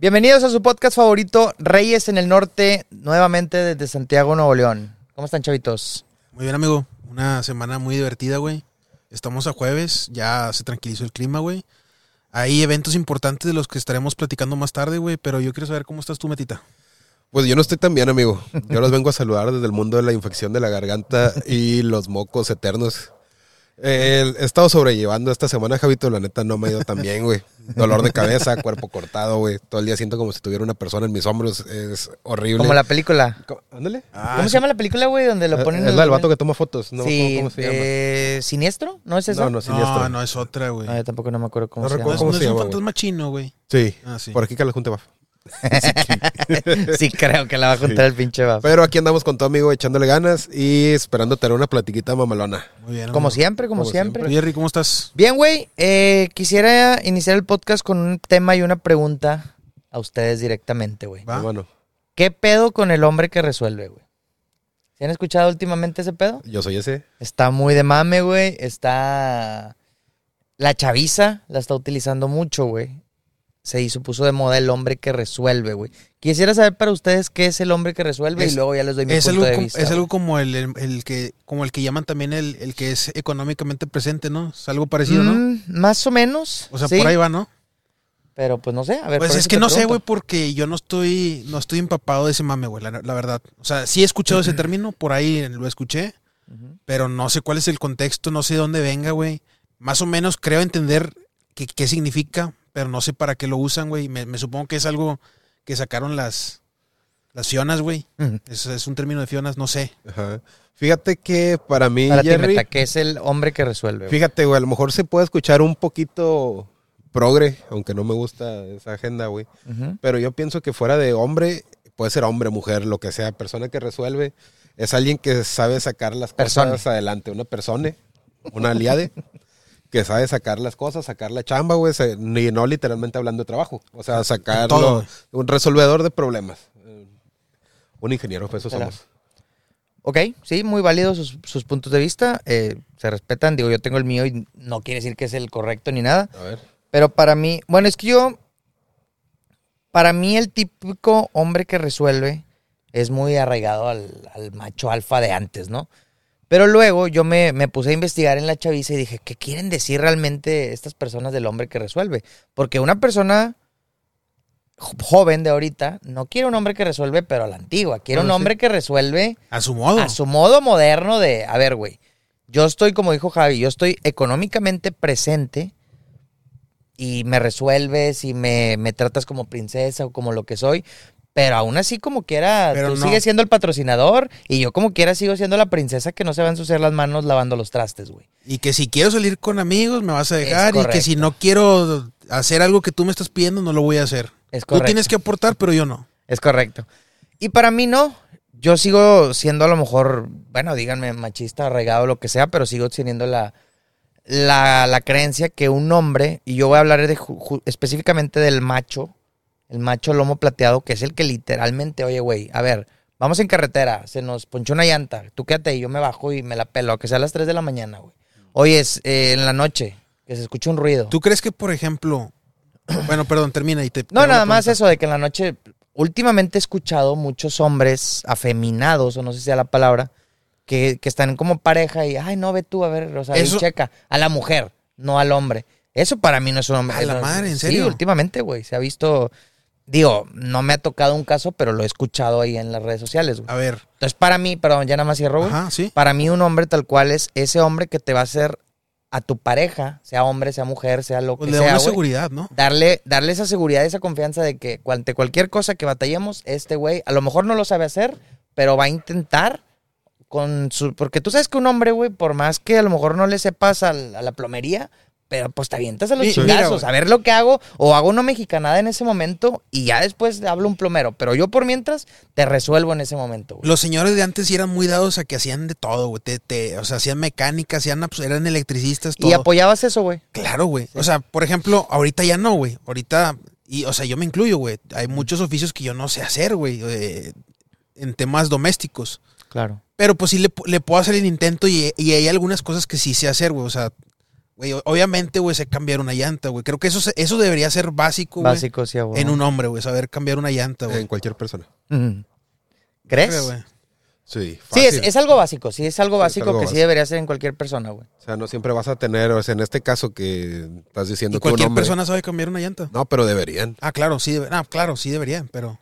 Bienvenidos a su podcast favorito, Reyes en el Norte, nuevamente desde Santiago, Nuevo León. ¿Cómo están, chavitos? Muy bien, amigo. Una semana muy divertida, güey. Estamos a jueves, ya se tranquilizó el clima, güey. Hay eventos importantes de los que estaremos platicando más tarde, güey, pero yo quiero saber cómo estás tú, Metita. Pues yo no estoy tan bien, amigo. Yo los vengo a saludar desde el mundo de la infección de la garganta y los mocos eternos. Eh, he estado sobrellevando esta semana, Javito. La neta no me ha ido tan bien, güey. Dolor de cabeza, cuerpo cortado, güey. Todo el día siento como si tuviera una persona en mis hombros. Es horrible. Como la película. Co- Ándale. ¿Cómo se llama la película, güey? Donde lo ponen. Ah, Es la del vato que toma fotos. No, sí, ¿cómo, cómo se llama? eh, ¿Siniestro? ¿No es eso? No, no, siniestro. No, no, es otra, güey. Yo tampoco no me acuerdo cómo No se recuerdo llama. cómo no es un fantasma chino, güey. Sí. Ah, sí. Por aquí que la junte va. sí, creo que la va a juntar el pinche baf. Pero aquí andamos con tu amigo echándole ganas y esperando tener una platiquita mamalona. Muy bien. Como amigo. siempre, como, Como siempre. Jerry, ¿cómo estás? Bien, güey. eh, quisiera iniciar el podcast con un tema y una pregunta a ustedes directamente, güey. Va. Bueno, ¿Qué pedo con el hombre que resuelve, güey? ¿Se han escuchado últimamente ese pedo? yo soy ese. Está muy de mame, güey. Está. La chaviza la está utilizando mucho, güey. Se hizo, puso de moda el hombre que resuelve, güey. Quisiera saber para ustedes qué es el hombre que resuelve Es- y luego ya les doy mi Es punto algo, de vista. es algo como el, el- el que como el que llaman también el, el que es económicamente presente, ¿no? Es algo parecido, ¿no? Mm, más o menos. O sea, sí, por ahí va, ¿no? Pero pues no sé. A ver, Pues es que no sé, güey, porque yo no estoy, no estoy empapado de ese mame, güey, la, la verdad. O sea, sí he escuchado ese término, por ahí lo escuché, pero no sé cuál es el contexto, no sé de dónde venga, güey. Más o menos creo entender qué significa, pero no sé para qué lo usan, güey. Me, me supongo que es algo que sacaron las, las fionas, güey. Es, es un término de fionas, no sé. Ajá. Fíjate que para mí, Para ti, Jerry, Meta, ¿qué es el hombre que resuelve? güey? Fíjate, güey, a lo mejor se puede escuchar un poquito progre, aunque no me gusta esa agenda, güey. Pero yo pienso que fuera de hombre, puede ser hombre, mujer, lo que sea, persona que resuelve, es alguien que sabe sacar las Persona. cosas adelante. Una persona, una aliade, que sabe sacar las cosas, sacar la chamba, güey, ni no literalmente hablando de trabajo. O sea, sacarlo, todo. un resolvedor de problemas. Eh, Un ingeniero, pues eso somos. Ok, sí, muy válidos sus, sus puntos de vista. eh, se respetan. Digo, yo tengo el mío y no quiere decir que es el correcto ni nada. A ver. Pero para mí, bueno, es que yo, para mí el típico hombre que resuelve es muy arraigado al, al macho alfa de antes, ¿no? Pero luego yo me, me puse a investigar en la chaviza y dije, ¿qué quieren decir realmente estas personas del hombre que resuelve? Porque una persona jo- joven de ahorita no quiere un hombre que resuelve, pero a la antigua. Quiere un sí. hombre que resuelve A su modo. a su modo moderno de, a ver, güey, yo estoy, como dijo Javi, yo estoy económicamente presente y me resuelves y me, me tratas como princesa o como lo que soy, pero aún así como quiera, Pero tú no. sigues siendo el patrocinador y yo como quiera sigo siendo la princesa que no se va a ensuciar las manos lavando los trastes, güey. Y que si quiero salir con amigos me vas a dejar. Y que si no quiero hacer algo que tú me estás pidiendo, no lo voy a hacer. Es Tú correcto. tienes que aportar, pero yo no. Es correcto. Y para mí no. Yo sigo siendo a lo mejor, bueno, díganme machista, arraigado, lo que sea, pero sigo teniendo la, la, la creencia que un hombre, y yo voy a hablar de, ju- ju- específicamente del macho, el macho lomo plateado, que es el que literalmente, oye, güey, a ver, vamos en carretera, se nos ponchó una llanta, tú quédate ahí, yo me bajo y me la pelo, que sea a las 3 de la mañana, güey. Oye, es, eh, en la noche, que se escucha un ruido. ¿Tú crees que, por ejemplo... Bueno, perdón, termina y te... No, nada más eso de que en la noche, últimamente he escuchado muchos hombres afeminados, o no sé si sea la palabra, que, que están como pareja y, ay, no, ve tú, a ver, o sea, y Eso- checa, a la mujer, no al hombre. Eso para mí no es un hombre. A la madre, ¿en Sí, serio? últimamente, güey, se ha visto, digo, no me ha tocado un caso, pero lo he escuchado ahí en las redes sociales, güey. A ver. Entonces, para mí, perdón, ya nada más cierro, güey. Ajá, sí. Para mí un hombre tal cual es ese hombre que te va a hacer a tu pareja, sea hombre, sea mujer, sea lo Pues que le da sea, una güey seguridad, ¿no? darle, darle esa seguridad, esa confianza de que ante cualquier cosa que batallemos, este güey a lo mejor no lo sabe hacer, pero va a intentar con su... Porque tú sabes que un hombre, güey, por más que a lo mejor no le sepas al- a, la plomería, pero pues te avientas a los Sí, chingazos, mira, a ver lo que hago, o hago una mexicanada en ese momento y ya después hablo un plomero, pero yo por mientras te resuelvo en ese momento, güey. Los señores de antes sí eran muy dados a que hacían de todo, güey. Te- te- o sea, hacían mecánica, hacían, abs- eran electricistas, todo. Y apoyabas eso, güey. Claro, güey. O sea, por ejemplo, ahorita ya no, güey. Ahorita, y, o sea, yo me incluyo, güey. Hay muchos oficios que yo no sé hacer, güey, eh, en temas domésticos. Claro. Pero pues sí le, le puedo hacer el intento y, y hay algunas cosas que sí sé hacer, güey. O sea, güey, obviamente, güey, sé cambiar una llanta, güey. Creo que eso, se- eso debería ser básico, güey. Básico, sí. En un hombre, güey, saber cambiar una llanta, güey. En cualquier persona. Ujú. ¿Crees? Creo, güey. Sí, Sí, es, es algo básico, sí, es algo es básico algo que sí debería ser en cualquier persona, güey. O sea, no siempre vas a tener, o sea, en este caso que estás diciendo Y cualquier hombre- persona sabe cambiar una llanta. No, pero deberían. Ah, claro, sí, ah, claro, sí deberían, pero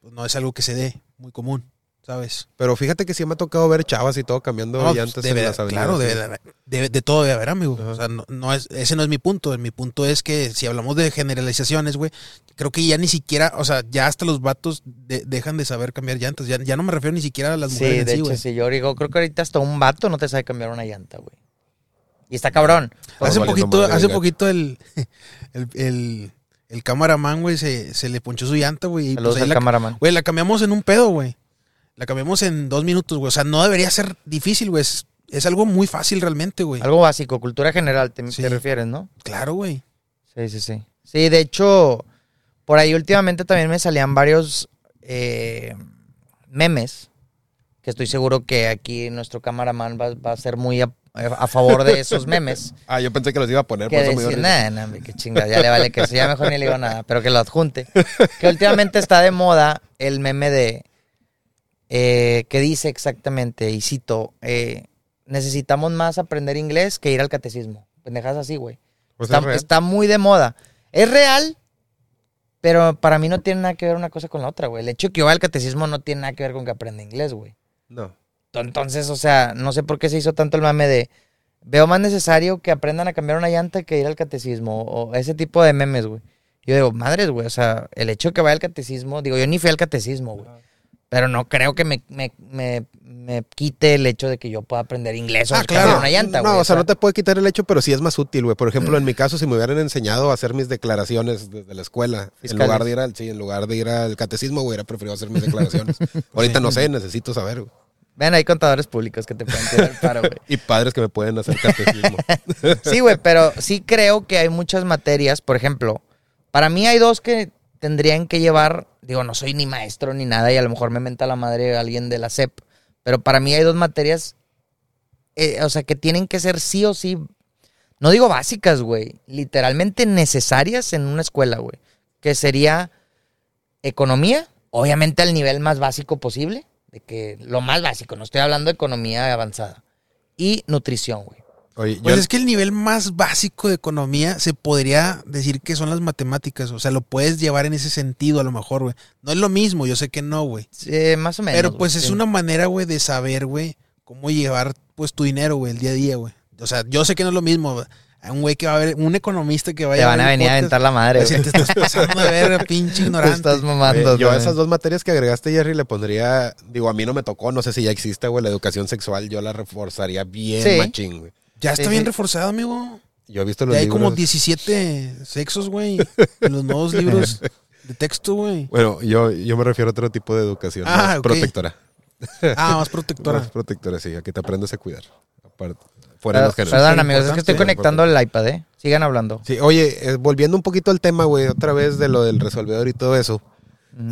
pues, no es algo que se dé muy común, ¿sabes? Pero fíjate que sí me ha tocado ver chavas y todo cambiando No, pues, llantas debe- en las avenidas. claro, sí. debe debe- de todo debe haber, amigo. Ajá. O sea, no, no es, ese no es mi punto. Mi punto es que si hablamos de generalizaciones, güey, creo que ya ni siquiera, o sea, ya hasta los vatos de- dejan de saber cambiar llantas. Ya, ya no me refiero ni siquiera a las Sí, mujeres en de sí, hecho, sí. Yo digo, creo que ahorita hasta un vato no te sabe cambiar una llanta, güey. Y está cabrón. Hace poquito, hace poquito el, el, el, el camaraman, güey, se, se le ponchó su llanta, güey. Saludos pues, al la, camaraman. Güey, la cambiamos en un pedo, güey. La cambiamos en dos minutos, güey. O sea, no debería ser difícil, güey. Es, es algo muy fácil realmente, güey. Algo básico, cultura general, te, te refieres, ¿no? Claro, güey. Sí, sí, sí. Sí, de hecho, por ahí últimamente también me salían varios eh, memes, que estoy seguro que aquí nuestro camaraman va, va a ser muy a, a favor de esos memes. Ah, yo pensé que los iba a poner, por que eso me dio decir, risa. nah, qué chingada, ya le vale que eso, ya mejor ni le digo nada, pero que lo adjunte. Que últimamente está de moda el meme de, eh, que dice exactamente, y cito, eh, necesitamos más aprender inglés que ir al catecismo. Pendejas así, güey. Pues es Está, real. está muy de moda. Es real, pero para mí no tiene nada que ver una cosa con la otra, güey. El hecho de que yo vaya al catecismo no tiene nada que ver con que aprenda inglés, güey. No. Entonces, o sea, no sé por qué se hizo tanto el mame de veo más necesario que aprendan a cambiar una llanta que ir al catecismo o ese tipo de memes, güey. Yo digo, madres, güey, o sea, el hecho de que vaya al catecismo, digo, yo ni fui al catecismo, güey. Pero no creo que me, me, me, me quite el hecho de que yo pueda aprender inglés o Ah, claro. una llanta, no, güey. o sea, no te puede quitar el hecho, pero sí es más útil, güey. Por ejemplo, en mi caso, si me hubieran enseñado a hacer mis declaraciones desde la escuela, Fiscales. en lugar de ir al, sí, en lugar de ir al catecismo, hubiera preferido hacer mis declaraciones. Ahorita no sé, necesito saber, güey. Ven, hay contadores públicos que te pueden tirar el paro, güey. Y padres que me pueden hacer catecismo. Sí, güey, pero sí creo que hay muchas materias, por ejemplo, para mí hay dos que tendrían que llevar, digo, no soy ni maestro ni nada y a lo mejor me menta la madre alguien de la SEP, pero para mí hay dos materias, eh, o sea, que tienen que ser sí o sí, no digo básicas, güey, literalmente necesarias en una escuela, güey, que sería economía, obviamente al nivel más básico posible, de que lo más básico, no estoy hablando de economía avanzada, y nutrición, güey. Oye, yo, Pues es que el nivel más básico de economía se podría decir que son las matemáticas. O sea, lo puedes llevar en ese sentido a lo mejor, güey. No es lo mismo, yo sé que no, güey. Sí, más o menos. Pero pues es sí. una manera, güey, de saber, güey, cómo llevar pues tu dinero, güey, el día a día, güey. O sea, yo sé que no es lo mismo. güey. A un güey que va a ver, un economista que vaya Te van a el venir a aventar la madre, a güey. te estás pasando de ver, pinche Te ignorante. estás mamando. Oye, yo a esas dos materias que agregaste, Jerry, le pondría, digo, a mí no me tocó, no sé si ya existe, güey, la educación sexual, yo la reforzaría bien Sí. machín, güey. Ya está bien reforzado, amigo. Yo he visto los Ya hay libros. como 17 sexos, güey, en los nuevos libros de texto, güey. Bueno, yo, yo me refiero a otro tipo de educación, Ah, más protectora. Ah, más protectora. Más protectora, sí, a que te aprendas a cuidar. Aparte, fuera de los perdón, amigos, es que estoy conectando el iPad, ¿eh? Sigan hablando. Sí, oye, eh, volviendo un poquito al tema, güey, otra vez de lo del resolvedor y todo eso.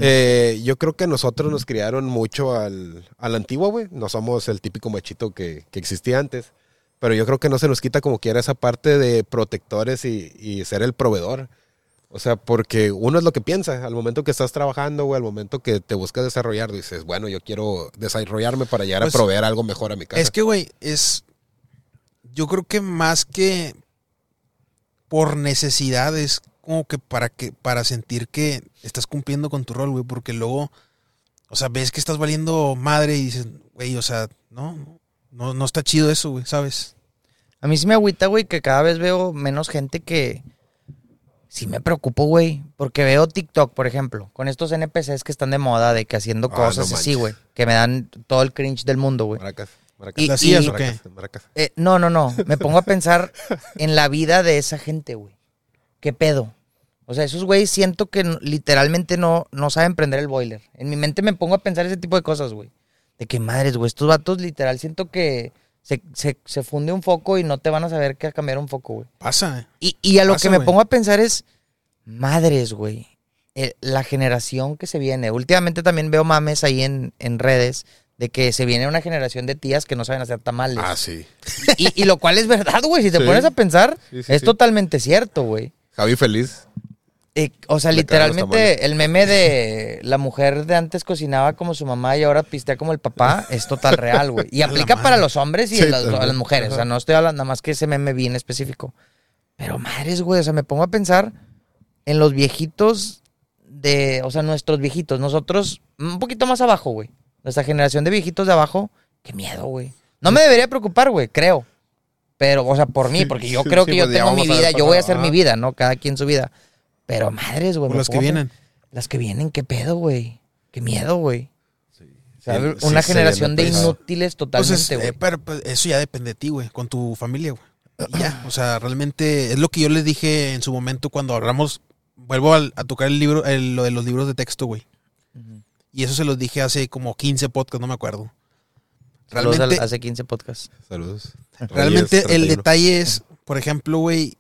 Eh, yo creo que nosotros nos criaron mucho al, al antiguo, güey. No somos el típico machito que, que existía antes. Pero yo creo que no se nos quita como quiera esa parte de protectores y, y ser el proveedor. O sea, porque uno es lo que piensa. Al momento que estás trabajando, güey, al momento que te buscas desarrollar, dices, bueno, yo quiero desarrollarme para llegar Pues, a proveer algo mejor a mi casa. Es que, güey, es. Yo creo que más que por necesidad es como que para que para sentir que estás cumpliendo con tu rol, güey, porque luego, o sea, ves que estás valiendo madre y dices, güey, o sea, no, no, no está chido eso, güey, ¿sabes? A mí sí me agüita, güey, que cada vez veo menos gente que... Sí me preocupo, güey, porque veo TikTok, por ejemplo, con estos NPCs que están de moda, de que haciendo Ah, cosas no así, güey, que me dan todo el cringe del mundo, güey. Maracas, maracas. Y- ¿Las y- o qué? Maracas, maracas. Eh, no, no, no, me pongo a pensar en la vida de esa gente, güey. ¿Qué pedo? O sea, esos güeyes siento que literalmente no, no saben prender el boiler. En mi mente me pongo a pensar ese tipo de cosas, güey. De que madres, güey, estos vatos literal siento que se, se, se funde un foco y no te van a saber qué cambiar un foco, güey. Pasa, eh. Y, y a lo Pasa, que me pongo a pensar es, madres, güey. eh, La generación que se viene. Últimamente también veo mames ahí en, en redes de que se viene una generación de tías que no saben hacer tamales. Ah, sí. Y, y lo cual es verdad, güey. Si te Sí. pones a pensar, Sí, sí, es totalmente cierto, güey. Javi feliz. O sea, Le literalmente el meme de la mujer de antes cocinaba como su mamá y ahora pistea como el papá es total real, güey. Y aplica para los hombres y Sí, las, a las mujeres. O sea, no estoy hablando nada más que ese meme bien específico. Pero madres, güey, o sea, me pongo a pensar en los viejitos de, o sea, nuestros viejitos. Nosotros, un poquito más abajo, güey. Nuestra generación de viejitos de abajo, qué miedo, güey. No me debería preocupar, güey, creo. Pero, o sea, por mí, porque yo Sí, creo sí, que yo pues tengo mi vida, yo voy a hacer mi vida, ¿no? Cada quien su vida. Pero madres, güey. Las que vienen. Las que vienen, qué pedo, güey. Qué miedo, güey. O sea, Sí, una sí, generación de inútiles Pues totalmente, es- güey. eh, pero pues, eso ya depende de ti, güey, con tu familia, güey. Y ya, o sea, realmente es lo que yo les dije en su momento cuando hablamos, vuelvo al- a, tocar el libro, el- lo de los libros de texto, güey. Y eso se los dije hace como 15 podcasts, no me acuerdo. Saludos al- Realmente, hace 15 podcasts. Saludos. realmente Reyes el 31. detalle es, por ejemplo, güey,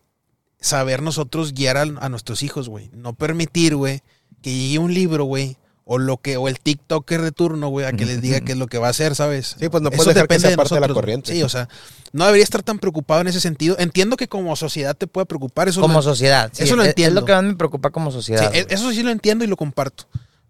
saber nosotros guiar a, a nuestros hijos, güey. No permitir, güey, que llegue un libro, güey, o lo que, o el TikToker de turno, güey, a que les diga qué es lo que va a hacer, ¿sabes? Sí, pues no Eso puedes que de parte de la corriente. Sí, o sea, no debería estar tan preocupado en ese sentido. Entiendo que como sociedad te puede preocupar eso. como sociedad. sí, eso lo entiendo. Es lo que más me preocupa como sociedad. e- eso sí lo entiendo y lo comparto.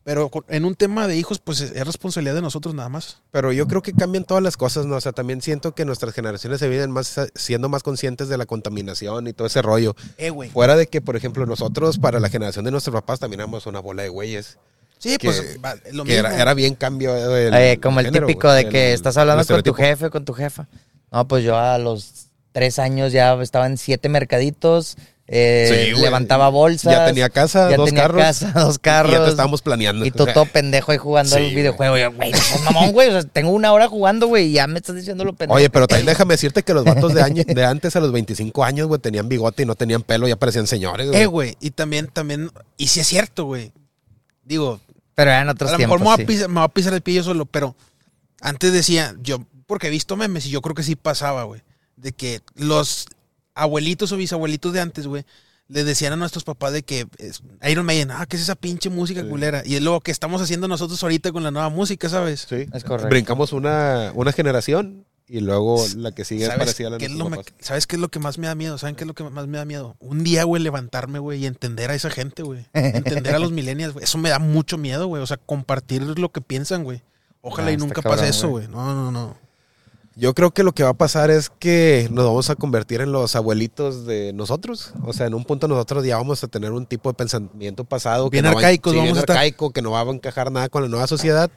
Pero en un tema de hijos, pues es es responsabilidad de nosotros nada más. Pero yo creo que cambian todas las cosas, ¿no? O sea, también siento que nuestras generaciones se vienen más siendo más conscientes de la contaminación y todo ese rollo. Eh, güey. Fuera de que, por ejemplo, nosotros, para la generación de nuestros papás, también éramos una bola de güeyes. Sí, que- pues va, lo que mismo. era, era bien cambio. el- Eh, como el género, típico de que estás hablando con tu jefe, con tu jefa. No, pues yo a los tres años ya estaba en siete mercaditos, eh, Sí, levantaba bolsas. Ya tenía casa, ya dos tenía carros. casa, dos Y carros. ya te estábamos planeando. Y tú todo pendejo ahí jugando Sí, al videojuego. Yo, güey, no seas mamón, güey. O sea, tengo una hora jugando, güey, y ya me estás diciendo lo pendejo. Oye, pero también déjame decirte que los vatos de, año- de antes a los 25 años, güey, tenían bigote y no tenían pelo, ya parecían señores, güey. Eh, güey. Y también, también, y si es cierto, güey. Digo, Pero eran otros a lo tiempos. mejor me voy, sí. a pisar, me voy a pisar el pillo solo, pero antes decía, yo, porque he visto memes y yo creo que sí pasaba, güey, de que los abuelitos o bisabuelitos de antes, güey, les decían a nuestros papás de que es, Iron Maiden, ah, ¿qué es esa pinche música Sí. culera? Y es lo que estamos haciendo nosotros ahorita con la nueva música, ¿sabes? Sí. Es correcto. Brincamos una, una generación y luego la que sigue es ¿Sabes parecida a la qué, es lo me-. ¿Sabes qué es lo que más me da miedo? ¿Saben qué es lo que más me da miedo? Un día, güey, levantarme, güey, y entender a esa gente, güey. Entender a los millennials, güey. Eso me da mucho miedo, güey. O sea, compartir lo que piensan, güey. Ojalá Ah, y nunca cabrón, pase eso, güey. No, no, no. Yo creo que lo que va a pasar es que nos vamos a convertir en los abuelitos de nosotros. O sea, en un punto nosotros ya vamos a tener un tipo de pensamiento pasado. Bien que no va- sí, bien estar. arcaico, que no va a encajar nada con la nueva sociedad.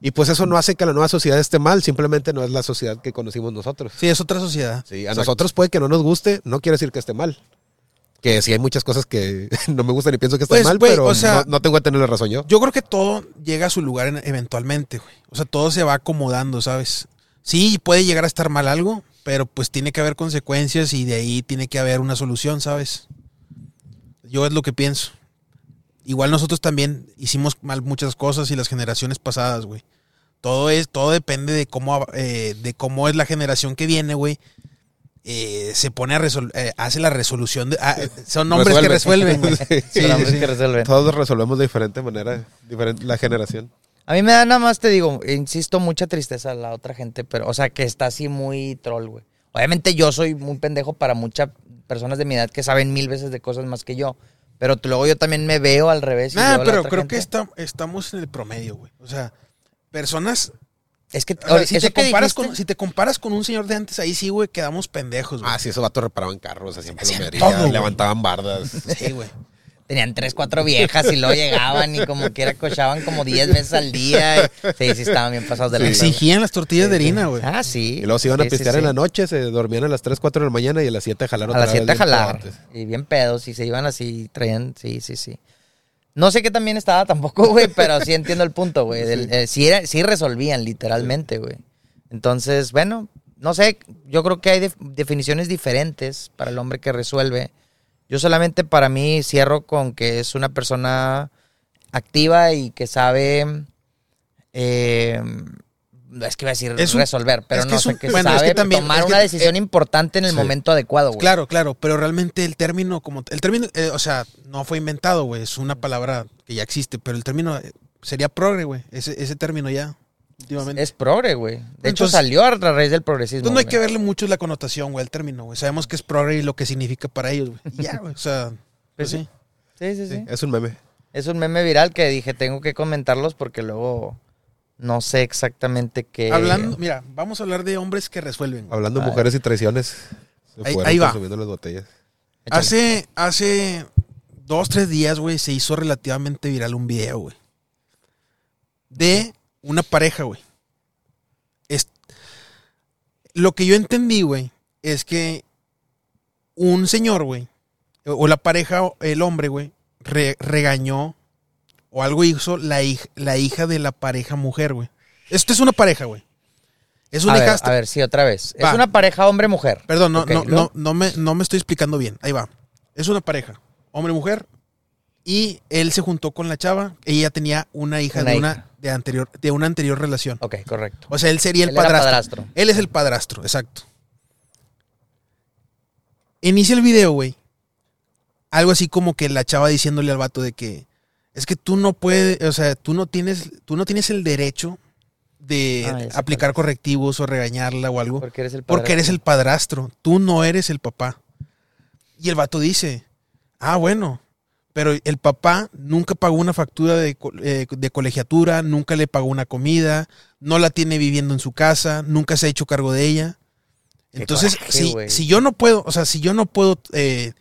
Y pues eso no hace que la nueva sociedad esté mal, simplemente no es la sociedad que conocimos nosotros. Sí, es otra sociedad. Sí, a Exacto. nosotros puede que no nos guste, no quiere decir que esté mal. Que sí hay muchas cosas que no me gustan y pienso que están Pues, mal, pero o sea- no, no tengo que tener la razón yo. Yo creo que todo llega a su lugar en- eventualmente, güey. O sea, todo se va acomodando, ¿sabes? Sí, puede llegar a estar mal algo, pero pues tiene que haber consecuencias y de ahí tiene que haber una solución, ¿sabes? Yo es lo que pienso. Igual nosotros también hicimos mal muchas cosas y las generaciones pasadas, güey. Todo es, todo depende de cómo, eh, de cómo es la generación que viene, güey. Eh, se pone a resolver, hace la resolución de, ah, eh, son hombres que Resuelve. resuelven, güey. Sí. Sí, Son sí, hombres sí. que resuelven. Todos resolvemos de diferente manera, diferente la generación. A mí me da nada más, te digo, insisto, mucha tristeza la otra gente, pero, o sea, que está así muy troll, güey. Obviamente yo soy muy pendejo para muchas personas de mi edad que saben mil veces de cosas más que yo. Pero luego yo también me veo al revés. y Nah, veo a la pero otra creo gente. que está- estamos en el promedio, güey. O sea, personas. Es que, o sea, si, te comparas con, si te comparas con un señor de antes, ahí sí, güey, quedamos pendejos, güey. Ah, sí, esos vatos reparaban carros, hacían Hacían plomería, todo, güey. levantaban bardas. Sí, güey. Tenían tres, cuatro viejas y luego llegaban y como quiera cochaban como diez veces al día. y- sí, sí, estaban bien pasados de Sí. la Exigían las tortillas de harina, güey. Ah, sí. Y luego se iban a Sí, sí, pistear sí. en la noche, se dormían a las 3, 4 de la mañana y a las 7 a jalar A las vez 7 a bien jalar. Y bien pedos. Y se iban así, traían. Sí, sí, sí. No sé qué también estaba tampoco, güey, pero sí entiendo el punto, güey. del- eh, sí, era- sí resolvían, literalmente, güey. Entonces, bueno, no sé. Yo creo que hay def- definiciones diferentes para el hombre que resuelve. Yo solamente para mí cierro con que es una persona activa y que sabe. eh, es que iba a decir Es un- resolver, pero es que no es que bueno, es sabe que también- tomar una decisión eh, importante en el sí. momento adecuado, güey. Claro, claro, pero realmente el término, como el término, eh, o sea, no fue inventado, güey, es una palabra que ya existe, pero el término eh, sería progre, güey, ese, ese término ya. Últimamente. Es progre, güey. De hecho, salió a raíz del progresismo. Entonces no hay güey. que verle mucho la connotación, güey, al término, güey. Sabemos que es progre y lo que significa para ellos, güey. Y ya, güey. O sea, pues sí. Sí, sí, sí, Es un meme. Es un meme viral que dije, tengo que comentarlos porque luego no sé exactamente qué. Hablando, mira, vamos a hablar de hombres que resuelven. güey. Hablando de mujeres y traiciones. Se Ahí- fueron ahí va. las botellas. Hace, hace dos, tres días, güey, se hizo relativamente viral un video, güey. De una pareja, güey. Es- Lo que yo entendí, güey, es que un señor, güey, o la pareja, el hombre, güey, re- regañó o algo hizo la, hij- la hija de la pareja mujer, güey. Esto es una pareja, güey. Es una a, ver, a ver, sí, otra vez. Va. Es una pareja hombre-mujer. Perdón, no, Ok, no, ¿luego? no, no, me, no me estoy explicando bien. Ahí va. Es una pareja, hombre-mujer, y él se juntó con la chava. Ella tenía una hija Una de hija. una de anterior, de una anterior relación. Ok, correcto. O sea, él sería el Él padrastro. padrastro. Él es el padrastro, exacto. Inicia el video, güey. Algo así como que la chava diciéndole al vato de que es que tú no puedes, o sea, tú no tienes, tú no tienes el derecho de Ah, aplicar correctivos o regañarla o algo. Porque eres el Porque eres el padrastro, tú no eres el papá. Y el vato dice, ah, bueno, pero el papá nunca pagó una factura de, eh, de colegiatura, nunca le pagó una comida, no la tiene viviendo en su casa, nunca se ha hecho cargo de ella. Entonces, coraje, si, yo no puedo, o sea, si yo no puedo eh,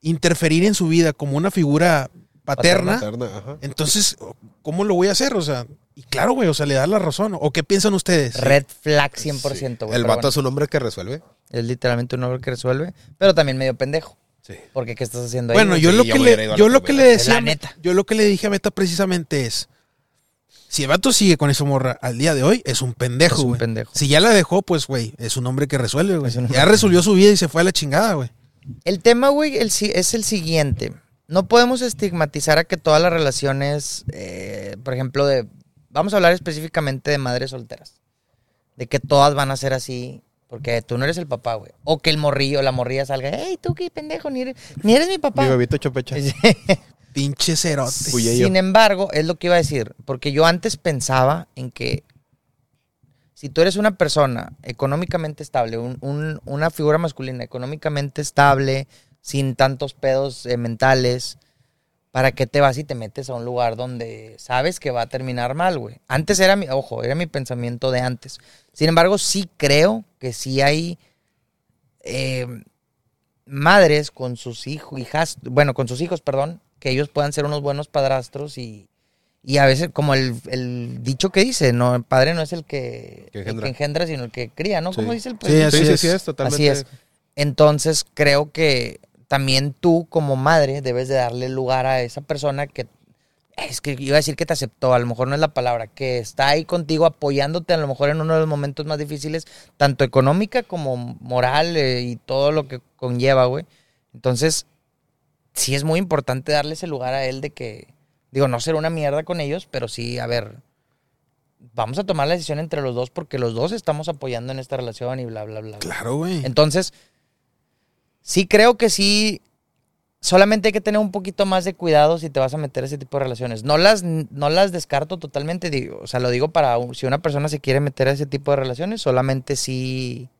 interferir en su vida como una figura paterna, Paterna, ajá. entonces, ¿cómo lo voy a hacer? O sea, y claro, güey, o sea, le da la razón. ¿O qué piensan ustedes? Red flag 100%, güey. El vato bueno, es un hombre que resuelve. es literalmente un hombre que resuelve, pero también medio pendejo. Sí. Porque ¿qué estás haciendo ahí? Bueno, yo Sí, lo yo que le, yo lo que le decía, neta. yo lo que le dije a Meta precisamente es, si el vato sigue con esa morra al día de hoy, es un pendejo, Es un güey. pendejo. Si ya la dejó, pues, güey, es un hombre que resuelve, güey. Ya resolvió su vida y se fue a la chingada, güey. El tema, güey, el es el siguiente. No podemos estigmatizar a que todas las relaciones, eh, por ejemplo, de. Vamos a hablar específicamente de madres solteras. De que todas van a ser así. Porque tú no eres el papá, güey. O que el morrillo, la morrilla salga. ¡Ey, tú qué pendejo! Ni eres, ni eres mi papá. Mi bebito chopecha. Pinche cerote. Sin embargo, es lo que iba a decir. Porque yo antes pensaba en que si tú eres una persona económicamente estable, un- un- una figura masculina económicamente estable, sin tantos pedos eh, mentales, ¿para qué te vas y te metes a un lugar donde sabes que va a terminar mal, güey? Antes era mi, ojo, era mi pensamiento de antes. Sin embargo, sí creo que sí hay eh, madres con sus hijos, hijas, bueno, con sus hijos, perdón, que ellos puedan ser unos buenos padrastros y, y a veces, como el, el dicho que dice, no, el padre no es el que, Que el engendra. que engendra, sino el que cría, ¿no? Sí. ¿Cómo dice el Sí, así sí, sí, es. sí, es totalmente. Así es. Entonces creo que también tú como madre debes de darle lugar a esa persona que es que iba a decir que te aceptó, a lo mejor no es la palabra, que está ahí contigo apoyándote a lo mejor en uno de los momentos más difíciles, tanto económica como moral eh, y todo lo que conlleva, güey. Entonces, sí es muy importante darle ese lugar a él de que, digo, no ser una mierda con ellos, pero sí, a ver, vamos a tomar la decisión entre los dos porque los dos estamos apoyando en esta relación y bla, bla, bla. bla. Claro, güey. Entonces, sí creo que sí. Solamente hay que tener un poquito más de cuidado si te vas a meter a ese tipo de relaciones. No las, no las descarto totalmente, digo, o sea, lo digo para un- si una persona se quiere meter a ese tipo de relaciones, solamente sí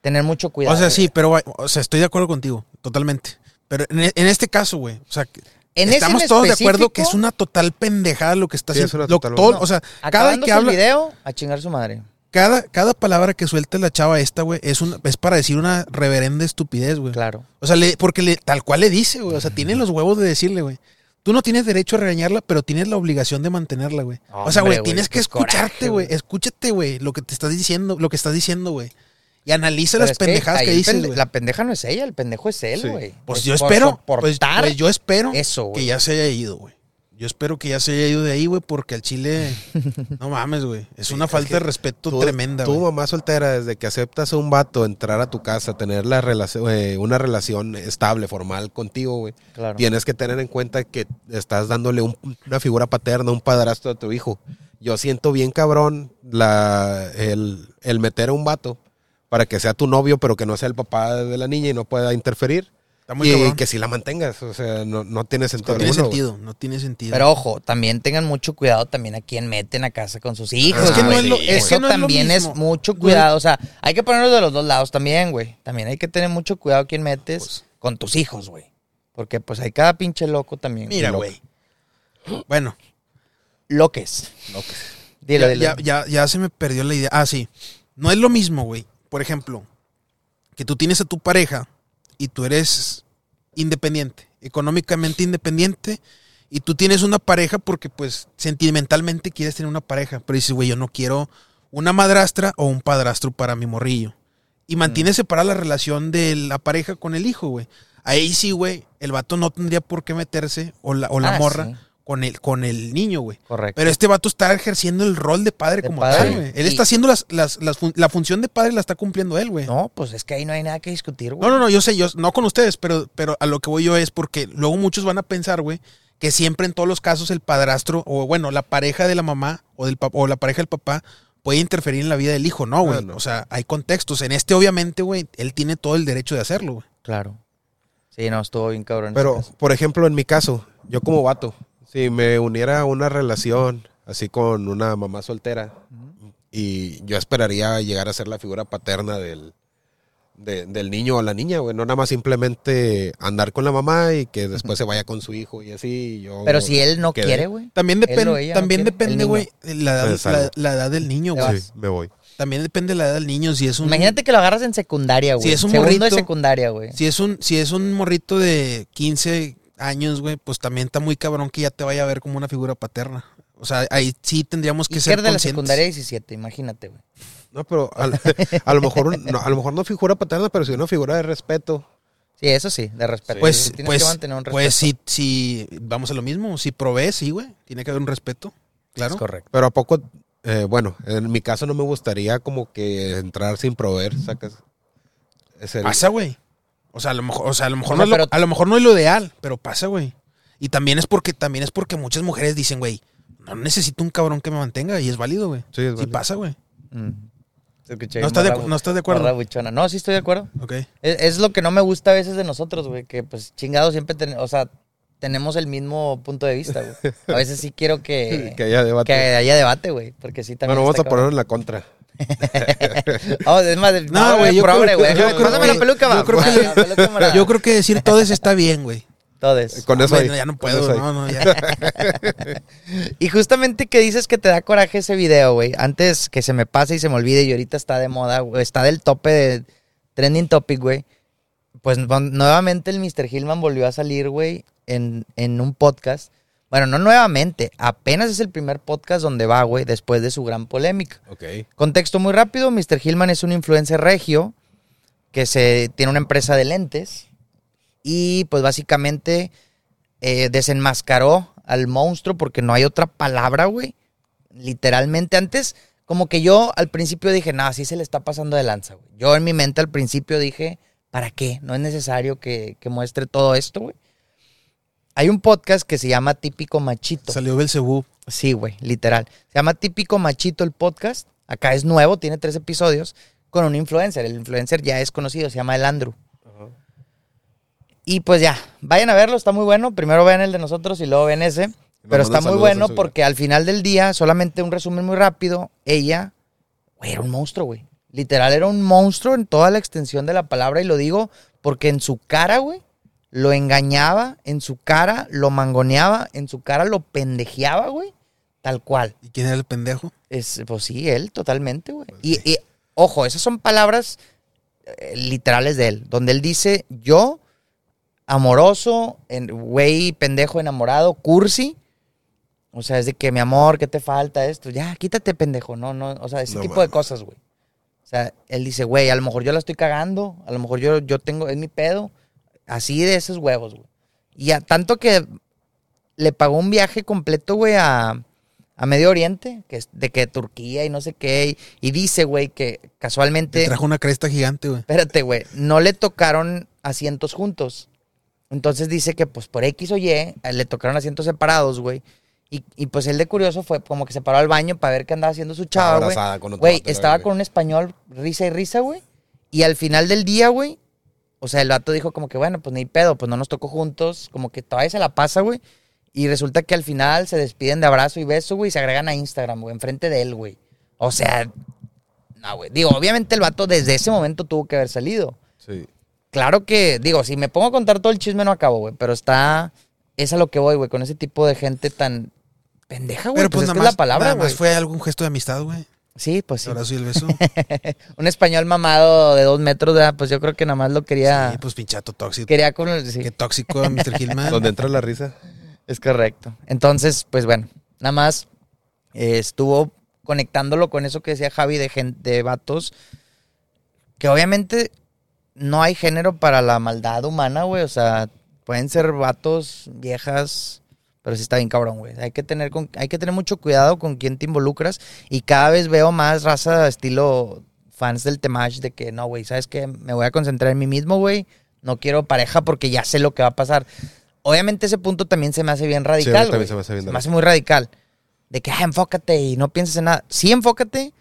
tener mucho cuidado. O sea, sí, pero, o sea, estoy de acuerdo contigo, totalmente. Pero en, en este caso, güey, o sea, En ese estamos en todos de acuerdo que es una total pendejada lo que está Sí, haciendo. lo- total todo- o sea, cada Acabándose que habla, el video, a chingar su madre. Cada, cada palabra que suelta la chava esta, güey, es, una- es para decir una reverenda estupidez, güey. Claro. O sea, le- porque le, tal cual le dice, güey. O sea, tiene los huevos de decirle, güey. Tú no tienes derecho a regañarla, pero tienes la obligación de mantenerla, güey. o sea, güey, tienes que escucharte, güey. Escúchate, güey, lo que te estás diciendo, lo que estás diciendo, güey. Y analiza Pero las que pendejadas que, el dices, pende-. La pendeja no es ella, el pendejo es él, Sí. güey. Pues Es yo espero, pues, pues yo espero eso, que ya se haya ido, güey. Yo espero que ya se haya ido de ahí, güey, porque al chile, no mames, güey. Es una es falta que de respeto Tú, tremenda, tú, güey. mamá soltera, desde que aceptas a un vato entrar a tu casa, tener la relación, eh, una relación estable, formal contigo, güey, Claro. tienes que tener en cuenta que estás dándole un- una figura paterna, un padrastro a tu hijo. Yo siento bien cabrón la, el, el meter a un vato para que sea tu novio, pero que no sea el papá de la niña y no pueda interferir. Está muy y cabrón. que si la mantengas. O sea, no, no tiene sentido No tiene alguno, sentido, no tiene sentido. Pero ojo, también tengan mucho cuidado también a quién meten a casa con sus hijos. Es que no es lo- es Eso que no es lo también es, mucho cuidado. O sea, hay que ponerlo de los dos lados también, güey. También hay que tener mucho cuidado a quién metes Pues- con tus hijos, güey. Porque pues hay cada pinche loco también. Mira, güey. Bueno, Loques. Dilo, ya, dilo. ya, ya, ya se me perdió la idea. Ah, sí. No es lo mismo, güey. Por ejemplo, que tú tienes a tu pareja y tú eres independiente, económicamente independiente, y tú tienes una pareja porque, pues, sentimentalmente quieres tener una pareja, pero dices, güey, yo no quiero una madrastra o un padrastro para mi morrillo. Y mantienes separada la relación de la pareja con el hijo, güey. Ahí sí, güey, el vato no tendría por qué meterse, o la, o la Ah, morra, sí. Con, el, con el niño, güey. Correcto. Pero este vato está ejerciendo el rol de padre De como padre. tal, güey. Él Y- está haciendo las, las, las fun- la función de padre la está cumpliendo él, güey. No, No, pues es que ahí no hay nada que discutir, güey. no, no, yo sé, yo no con ustedes, pero, pero a lo que voy yo es porque luego muchos van a pensar, güey, que siempre en todos los casos el padrastro, o bueno, la pareja de la mamá o, del o la pareja del papá puede interferir en la vida del hijo. No, güey. No. O sea, hay contextos. En este, obviamente, güey, él tiene todo el derecho de hacerlo, güey. Claro. Sí, no, estuvo bien cabrón. Pero, por ejemplo, en mi caso, yo como vato, si me uniera a una relación así con una mamá soltera, y yo esperaría llegar a ser la figura paterna del, de- del niño o la niña, güey. No nada más simplemente andar con la mamá y que después se vaya con su hijo y así. Yo Pero si él no quedé. quiere, güey. También depende, no también depende, güey, la, la, la edad del niño, güey. Sí, me voy. También depende de la edad del niño. Si es un, Imagínate que lo agarras en secundaria, güey. Si es un Segundo de morrito- secundaria, güey. Si es un, si es un morrito de 15 años, güey, pues también está muy cabrón que ya te vaya a ver como una figura paterna. O sea, ahí sí tendríamos que Y ser de la conscientes. secundaria 17, imagínate, güey. No, pero a, lo mejor un- no, a lo mejor no figura paterna, pero sí una figura de respeto. Sí, eso sí, de respeto. Pues, Tienes pues, que mantener un respeto. pues si, si, vamos a lo mismo, si provee, sí, güey, tiene que haber un respeto, claro. Es correcto. Pero a poco, eh, bueno, en mi caso no me gustaría como que entrar sin proveer, sacas. Es el- Pasa, güey. O sea, a lo mejor, o sea, a lo mejor, O no sea, es lo, a lo mejor no es lo ideal, pero pasa, güey. Y también es porque, también es porque muchas mujeres dicen, güey, no necesito un cabrón que me mantenga, y es válido, güey. Sí, es Sí válido. pasa, güey. Mm. No estás de, no estás de acuerdo. No, sí estoy de acuerdo. Ok. Es, es lo que no me gusta a veces de nosotros, güey, que pues chingados siempre tenemos, o sea, tenemos el mismo punto de vista, güey. A veces sí quiero que, que haya debate. que haya debate, güey, porque sí también bueno, vamos a ponerlo en la contra. Vamos, es más, No, güey, yo creo- güey. yo creo que- la peluca, va. yo creo que-. Yo creo decir todes está bien, güey. Todes. Con eso ya no puedo, no, no, ya. Y justamente que dices que te da coraje ese video, güey. Antes que se me pase y se me olvide y ahorita está de moda, güey. Está del tope de trending topic, güey. Pues nuevamente el Mr. Hillman volvió a salir, güey, en, en un podcast. Bueno, no nuevamente. Apenas es el primer podcast donde va, güey, después de su gran polémica. Ok. Contexto muy rápido, Mr. Hillman es un influencer regio que se tiene una empresa de lentes y pues básicamente eh, desenmascaró al monstruo porque no hay otra palabra, güey. Literalmente antes, como que yo al principio dije, no, así se le está pasando de lanza, güey. Yo en mi mente al principio dije, ¿para qué? No es necesario que, que muestre todo esto, güey. Hay un podcast que se llama Típico Machito. Salió Belcebú. Sí, güey, literal. Se llama Típico Machito el podcast. Acá es nuevo, tiene tres episodios con un influencer. El influencer ya es conocido, se llama el Andrew. Y pues ya, vayan a verlo, está muy bueno. Primero vean el de nosotros y luego ven ese. Pero está muy bueno porque al final del día, solamente un resumen muy rápido, ella, güey, era un monstruo, güey. Literal, era un monstruo en toda la extensión de la palabra y lo digo porque en su cara, güey, lo engañaba, en su cara lo mangoneaba, en su cara lo pendejeaba, güey, tal cual. ¿Y quién era el pendejo? Es, pues sí, él, totalmente, güey. Y, y, ojo, esas son palabras eh, literales de él, donde él dice, yo, amoroso, en- güey, pendejo, enamorado, cursi. O sea, es de que, mi amor, ¿qué te falta esto? Ya, quítate, pendejo. No, no, o sea, ese No tipo de cosas, güey. O sea, él dice, güey, a lo mejor yo la estoy cagando, a lo mejor yo, yo tengo, es mi pedo. Así de esos huevos, güey. Y a tanto que le pagó un viaje completo, güey, a, a Medio Oriente, que es de que Turquía y no sé qué. Y, y dice, güey, que Te casualmente, trajo una cresta gigante, güey. espérate, güey, no le tocaron asientos juntos. Entonces dice que, pues, por X o Y, le tocaron asientos separados, güey. Y, y, pues él de curioso fue como que se paró al baño para ver qué andaba haciendo su chava, güey. Güey, estaba con un español risa y risa, güey. Y al final del día, güey, O sea, el vato dijo como que, bueno, pues ni pedo, pues no nos tocó juntos. Como que todavía se la pasa, güey. Y resulta que al final se despiden de abrazo y beso, güey, y se agregan a Instagram, güey, enfrente de él, güey. O sea, no, güey. Digo, obviamente el vato desde ese momento tuvo que haber salido. Sí. Claro que, digo, si me pongo a contar todo el chisme no acabo, güey. Pero está. Es a lo que voy, güey, con ese tipo de gente tan pendeja, güey. Pero Pues, pues, es que la palabra, nada más güey. fue algún gesto de amistad, güey. Sí, pues sí. El abrazo y el beso. Un español mamado de dos metros, ¿verdad? pues yo creo que nada más lo quería. Sí, pues pinchato tóxico. Quería con el. sí. Qué tóxico, Mr. Gilman. Donde entra la risa. Es correcto. Entonces, pues bueno, nada más eh, estuvo conectándolo con eso que decía Javi de, gen- de vatos, que obviamente no hay género para la maldad humana, güey. O sea, pueden ser vatos, viejas, pero sí está bien cabrón, güey. Hay que tener, con- hay que tener mucho cuidado con quién te involucras y cada vez veo más raza estilo fans del Temach de que no, güey, ¿sabes qué? Me voy a concentrar en mí mismo, güey. No quiero pareja porque ya sé lo que va a pasar. Obviamente ese punto también se me hace bien Sí, radical, también güey. se me hace bien Se me hace muy radical. De que, ah, enfócate y no pienses en nada. Sí, enfócate.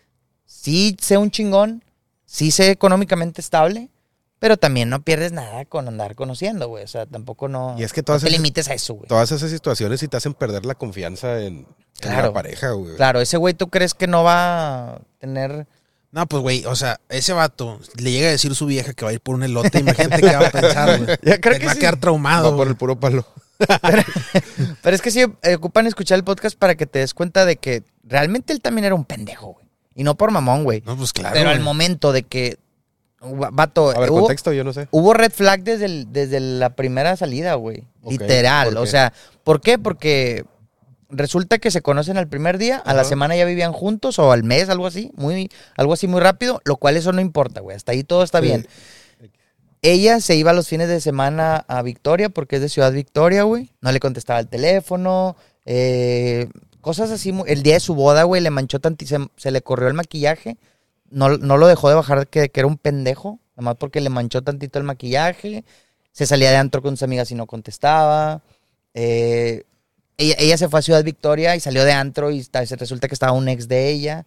Sí, sé un chingón. Sí, sé económicamente estable. Pero también no pierdes nada con andar conociendo, güey. O sea, tampoco no, Y es que no todas te esas- limites a eso, güey. Todas esas situaciones sí te hacen perder la confianza en, la pareja, güey. Claro, ese güey, ¿tú crees que no va a tener... No, pues, güey, o sea, ese vato le llega a decir su vieja que va a ir por un elote. Imagínate qué va a pensar, güey. Yo creo Él que va a quedar traumado. Va por el puro palo. Pero es que sí, eh, ocupan escuchar el podcast para que te des cuenta de que realmente él también era un pendejo, güey. Y no por mamón, güey. No, pues claro. Pero al momento de que... Vato, A ver, hubo- contexto, yo no sé. Hubo red flag desde, el- desde la primera salida, güey. Literal. ¿por O sea, ¿por qué? Porque resulta que se conocen al primer día, a la semana ya vivían juntos o al mes, algo así, muy, algo así muy rápido, lo cual eso no importa, güey. Hasta ahí todo está Sí. bien. Ella se iba los fines de semana a Victoria porque es de Ciudad Victoria, güey. No le contestaba el teléfono. eh, cosas así. El día de su boda, güey, le manchó tanto se, se le corrió el maquillaje. No, no lo dejó de bajar que, que era un pendejo. Nada más porque le manchó tantito el maquillaje. Se salía de antro con sus amigas y no contestaba. Eh, ella, ella se fue a Ciudad Victoria y salió de antro y está- se resulta que estaba un ex de ella.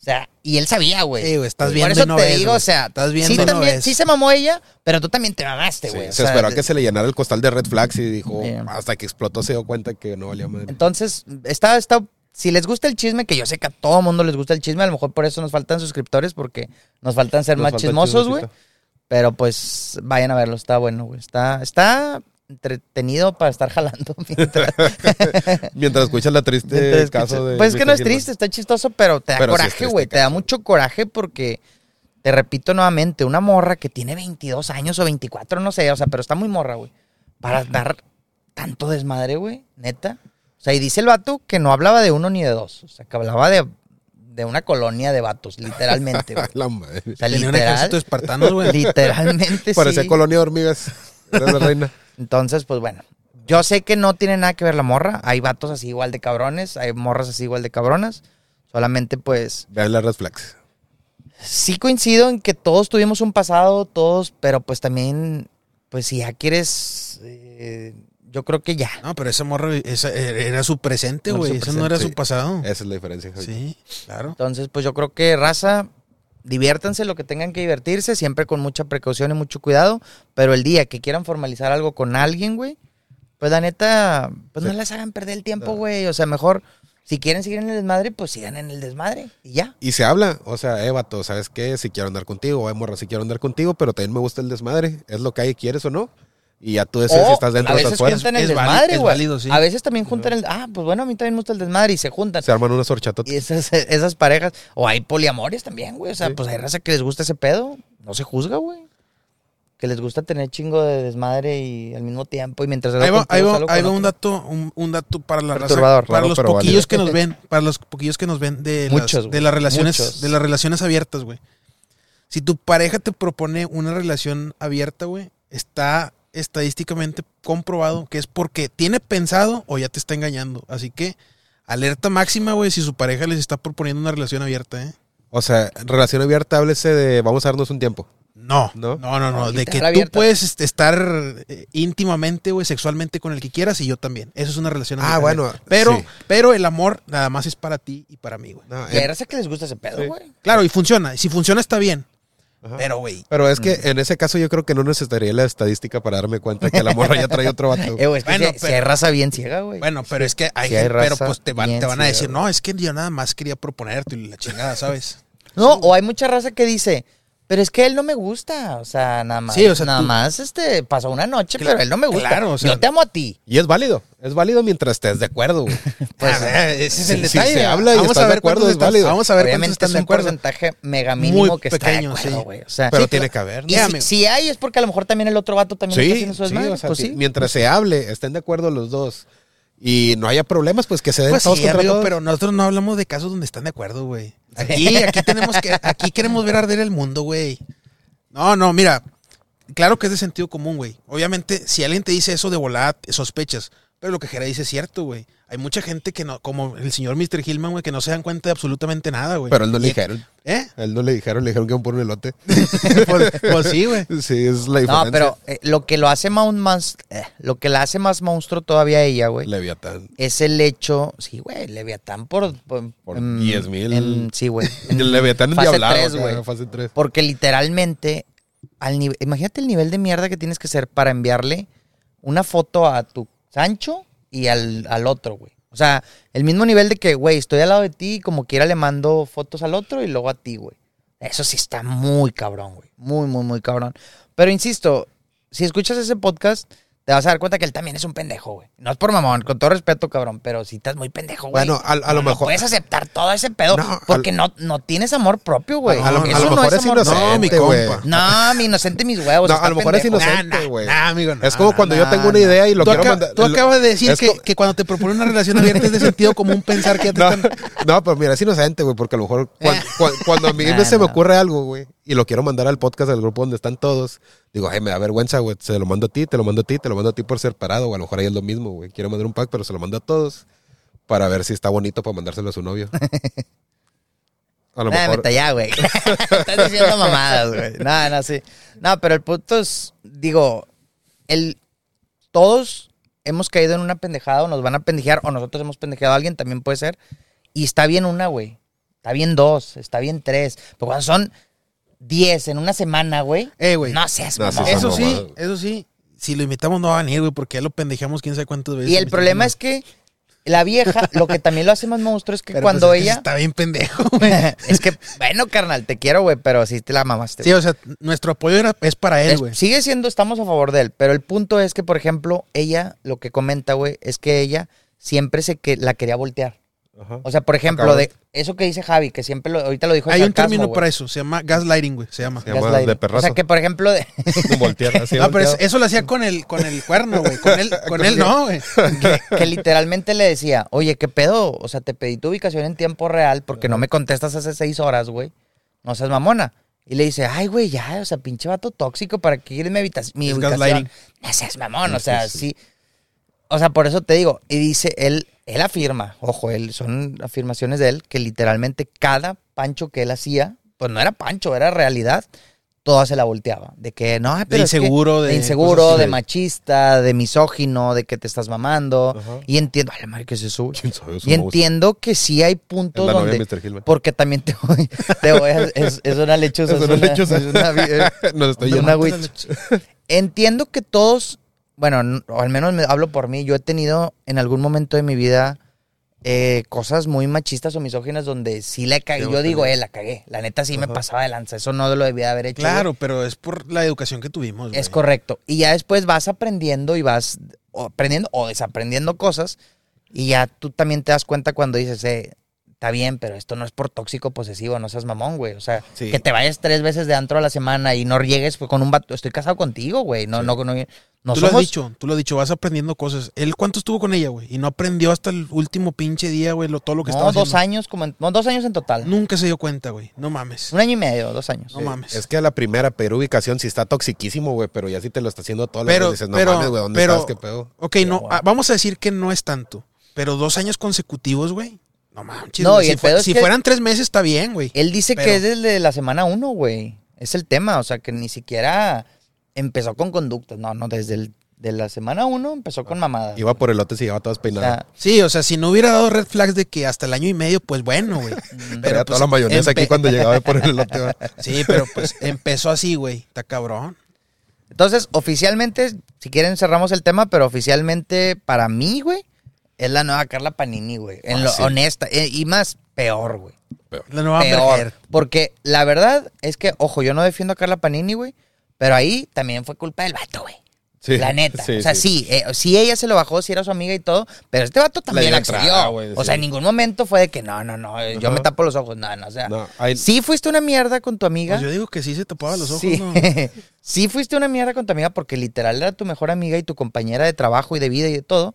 O sea, y él sabía, güey. Sí, güey, estás Por viendo eso y no te ves, digo, o sea, Estás viendo sí, no también, ves. sí se mamó ella, pero tú también te mamaste, güey. se sea, esperó a que se le llenara el costal de red flags y dijo, hasta que explotó se dio cuenta que no valía madre. Entonces, está, está, si les gusta el chisme, que yo sé que a todo mundo les gusta el chisme, a lo mejor por eso nos faltan suscriptores, porque nos faltan ser Nos más falta chismosos, güey. Pero pues vayan a verlo, está bueno, güey. Está, está entretenido para estar jalando. mientras- Mientras escuchas la triste caso de. pues es que no es triste, está chistoso, pero te da Pero coraje, güey. te da mucho coraje porque, te repito nuevamente, una morra que tiene 22 años o 24, no sé, o sea, pero está muy morra, güey. Para dar tanto desmadre, güey, neta. Sea, y dice el vato que no hablaba de uno ni de dos. O sea, que hablaba de, de una colonia de vatos, literalmente. La madre. O sea, Tenía un ejército de literal, espartanos, güey. literalmente Parecía sí. colonia de hormigas. Era la reina. Entonces, pues bueno. Yo sé que no tiene nada que ver la morra. Hay vatos así igual de cabrones. Hay morras así igual de cabronas. Solamente, pues, Vean las red flags. sí coincido en que todos tuvimos un pasado, todos, pero pues también, pues si ya quieres, eh, yo creo que ya. No, pero esa morra esa era su presente, güey. Eso no era su pasado. Esa es la diferencia. Javi. Sí, claro. Entonces, pues yo creo que raza, diviértanse lo que tengan que divertirse, siempre con mucha precaución y mucho cuidado, pero el día que quieran formalizar algo con alguien, güey, pues la neta, pues no les hagan perder el tiempo, No. güey. O sea, mejor, si quieren seguir en el desmadre, pues sigan en el desmadre y ya. Y se habla, o sea, eh, vato, ¿sabes qué? Si quiero andar contigo, o eh, morra, si quiero andar contigo, pero también me gusta el desmadre. Es lo que hay, ¿quieres o no? Y ya tú decides O si estás dentro a o estás veces fuera. juntan el Es válido- desmadre, es güey. válido, sí. A veces también juntan el... Ah, pues bueno, a mí también me gusta el desmadre y se juntan. Se arman unas horchatotas. Y esas, esas parejas... O hay poliamores también, güey. O sea, Sí. pues hay raza que les gusta ese pedo. No se juzga, güey. Que les gusta tener chingo de desmadre y al mismo tiempo. Y mientras... Ahí va, contigo, ahí va- ahí va un dato, un, un dato para la raza, para Raro, los pero poquillos válido. que nos ven, para los poquillos que nos ven de las, Muchos, güey. de las relaciones, Muchos. de las relaciones abiertas, güey. Si tu pareja te propone una relación abierta, güey, está estadísticamente comprobado que es porque tiene pensado o ya te está engañando. Así que alerta máxima, güey, si su pareja les está proponiendo una relación abierta, ¿eh? O sea, relación abierta, háblese de vamos a darnos un tiempo. No, ¿No? no, no, no. No, de que tú puedes estar eh, íntimamente, güey, sexualmente con el que quieras y yo también. Eso es una relación Ah, abierta. bueno, Pero, sí. pero el amor nada más es para ti y para mí, güey. No, eh, que les gusta ese pedo, Sí. güey. Claro, y funciona. Y si funciona está bien. Ajá. Pero, güey. Pero es que en ese caso yo creo que no necesitaría la estadística para darme cuenta que la morra ya trae otro vato. Eh, güey, es que Bueno, si, si pero- hay raza bien ciega, güey. Bueno, pero es que hay Sí hay gente, pero pues te van, bien te van a decir, no, es que yo nada más quería proponerte y la chingada, ¿sabes? No, o hay mucha raza que dice, pero es que él no me gusta. O sea, nada más. Sí, o sea, nada tú- más este, pasó una noche, Cla- pero él no me gusta. claro, o sea- Yo te amo a ti. Y es válido. Es válido mientras estés de acuerdo, güey. Pues ese es el si detalle. se habla y vamos estás a de ver acuerdo, cuántos es válido. Vamos a ver Obviamente están es de un acuerdo. porcentaje mega mínimo Muy que está de acuerdo, sí. güey. O sea, Pero Sí, tiene que haber. y si, hay es porque a lo mejor también el otro vato también está Sí, haciendo su sí, desmadre. o sea, pues sí, sí. mientras se hable, estén de acuerdo los dos y no haya problemas, pues que se den Pues todos sí, amigo, pero nosotros no hablamos de casos donde están de acuerdo, güey. Aquí, aquí tenemos que, aquí queremos ver arder el mundo, güey. No, no, mira, claro que es de sentido común, güey. Obviamente, si alguien te dice eso de volada, sospechas. Pero lo que Jera dice es cierto, güey. Hay mucha gente que no, como el señor Mr. Hillman, güey, que no se dan cuenta de absolutamente nada, güey. Pero a él no le Y- dijeron. ¿Eh? A él no le dijeron, le dijeron que iban por un elote. pues, pues sí, güey. Sí, es la diferencia. No, pero eh, lo que lo hace más, más eh, lo que la hace más monstruo todavía a ella, güey, Leviatán. es el hecho, sí, güey, Leviatán por por, Por en- 10,000. en- Sí, güey. Leviatán tres, acá, güey. Fase 3. Porque literalmente, al nivel, imagínate el nivel de mierda que tienes que ser para enviarle una foto a tu Sancho y al, al otro, güey. O sea, el mismo nivel de que, güey, estoy al lado de ti y como quiera le mando fotos al otro y luego a ti, güey. Eso sí está muy cabrón, güey. Muy, muy, muy cabrón. Pero insisto, si escuchas ese podcast, te vas a dar cuenta que él también es un pendejo, güey. No es por mamón, con todo respeto, cabrón, pero si estás muy pendejo, güey. Bueno, a, a lo no mejor. puedes aceptar todo ese pedo No, porque no, no tienes amor propio, güey. a, lo, a Eso lo no mejor es, amor propio. No, mi inocente, güey. No, mi inocente mis huevos. No, está a lo mejor es pendejo. inocente, Nah, nah, güey. nah, amigo, no, es como cuando yo tengo una idea y lo quiero acá- mandar. tú acabas de decir es que, cuando te propone una relación abierta es de sentido común pensar que ya te No, están... no, pero mira, es inocente, güey, porque a lo mejor Eh. cuan- cuando a mí Nah, se me ocurre algo, güey, y lo quiero mandar al podcast del grupo donde están todos, digo, ay, me da vergüenza, güey, se lo mando a ti, te lo mando a ti, te lo mando a ti por ser parado, o a lo mejor ahí es lo mismo, güey. Quiero mandar un pack, pero se lo mando a todos para ver si está bonito para mandárselo a su novio. A lo Nah, mejor. neta, ya, güey. Estás diciendo mamadas, güey. No, no, sí. No, pero el punto es, digo, el, todos hemos caído en una pendejada o nos van a pendejear o nosotros hemos pendejeado a alguien, también puede ser. Y está bien una, güey. Está bien dos, está bien tres. Pero cuando son diez en una semana, güey. Eh, güey. No seas No, mamón. Eso sí, eso sí. Si lo invitamos no va a venir, güey, porque ya lo pendejamos quién sabe cuántas veces. Y el problema es que la vieja, lo que también lo hace más monstruo es que cuando ella... Está bien pendejo, güey. es que, bueno, carnal, te quiero, güey, pero sí te la mamaste. Sí, o sea, nuestro apoyo era- es para él, güey. sigue siendo, estamos a favor de él, pero el punto es que, por ejemplo, ella, lo que comenta, güey, es que ella siempre se que la quería voltear. Ajá. O sea, por ejemplo, de eso que dice Javi, que siempre lo, ahorita lo dijo en Hay un sarcasmo, término para eso, se llama gaslighting, güey, se llama. Se llama Gaslighting. de perrazo. O sea, que por ejemplo, de- Voltear así, No, pero eso lo hacía con el, con el cuerno, güey. Con él, con él no, güey. que literalmente le decía, oye, ¿qué pedo? O sea, te pedí tu ubicación en tiempo real porque no me contestas hace seis horas, güey. No seas mamona. Y le dice, ay, güey, ya, o sea, pinche vato tóxico, ¿para qué quieres mi, mi ubicación? gaslighting. No seas mamón, o Sí, sea, sí. sí. O sea, por eso te digo, y dice, él, él afirma, ojo, él, son afirmaciones de él, que literalmente cada pancho que él hacía, pues no era pancho, era realidad, toda se la volteaba. De que, no, pero es que- inseguro, de de inseguro, de machista, de misógino, de que te estás mamando. Ajá. Y entiendo, ay, madre que se sube. ¿Quién sabe? Eso Y entiendo que sí hay Es puntos donde. de. Porque también te voy, te voy a- es, es una lechuza. Es una lechuza. es una vi- eh, Nos estoy una. Entiendo que todos, bueno, o al menos me hablo por mí, yo he tenido en algún momento de mi vida eh, cosas muy machistas o misóginas donde sí la cagué. Yo digo, eh, la cagué. La neta sí me pasaba de lanza. Eso no lo debía haber hecho. Claro, güey. pero es por la educación que tuvimos, güey. Es correcto. Y ya después vas aprendiendo y vas aprendiendo o desaprendiendo cosas. Y ya tú también te das cuenta cuando dices, eh, está bien, pero esto no es por tóxico posesivo, no seas mamón, güey. O sea, Sí. que te vayas tres veces de antro a la semana y no llegues pues, con un vato. Estoy casado contigo, güey. No, Sí. no, no, no tú lo has dicho, tú lo has dicho, vas aprendiendo cosas. ¿Él cuánto estuvo con ella, güey? Y no aprendió hasta el último pinche día, güey, lo, todo lo que No, estaba dos haciendo. años, como en- no, dos años en total. Nunca se dio cuenta, güey. No mames. Un año y medio, dos años. No mames. Es que a la primera pedir ubicación sí está toxiquísimo, güey, pero ya si te lo está haciendo las Pero- veces, dices, no pero- mames, güey, ¿dónde pero- estás? ¿Qué pedo? Ok, no, ah, vamos a decir que no es tanto. Pero dos años consecutivos, güey. No manches. No, y si, el fue- si que- fueran tres meses está bien, güey. Él dice Pero- que es desde la semana uno, güey. Es el tema, o sea, que ni siquiera empezó con conductas. No, no, desde el De la semana uno empezó con mamada. Iba por elotes y llegaba todas O peinadas. sea, Sí, o sea, si no hubiera dado red flags de que hasta el año y medio, pues bueno, güey. Traía pues, toda la mayonesa aquí cuando llegaba por el elote. ¿va? Sí, pero pues empezó así, güey. Está cabrón. Entonces, oficialmente, si quieren cerramos el tema, pero oficialmente para mí, güey, es la nueva Carla Panini, güey. En lo Ah, sí. honesta. eh, y más peor, güey. La nueva Peor. Porque la verdad es que, ojo, yo no defiendo a Carla Panini, güey. Pero ahí también fue culpa del vato, güey. Sí, la neta. sí, o sea, sí, eh, sí, ella se lo bajó, sí era su amiga y todo, pero este vato también dio accedió. entrada, o sea, en ningún momento fue de que no, no, no, eh, yo me tapo los ojos. No, no, o sea. No, hay- Sí fuiste una mierda con tu amiga. Pues yo digo que sí se tapaba los ojos, sí. ¿no? sí fuiste una mierda con tu amiga porque literal era tu mejor amiga y tu compañera de trabajo y de vida y de todo.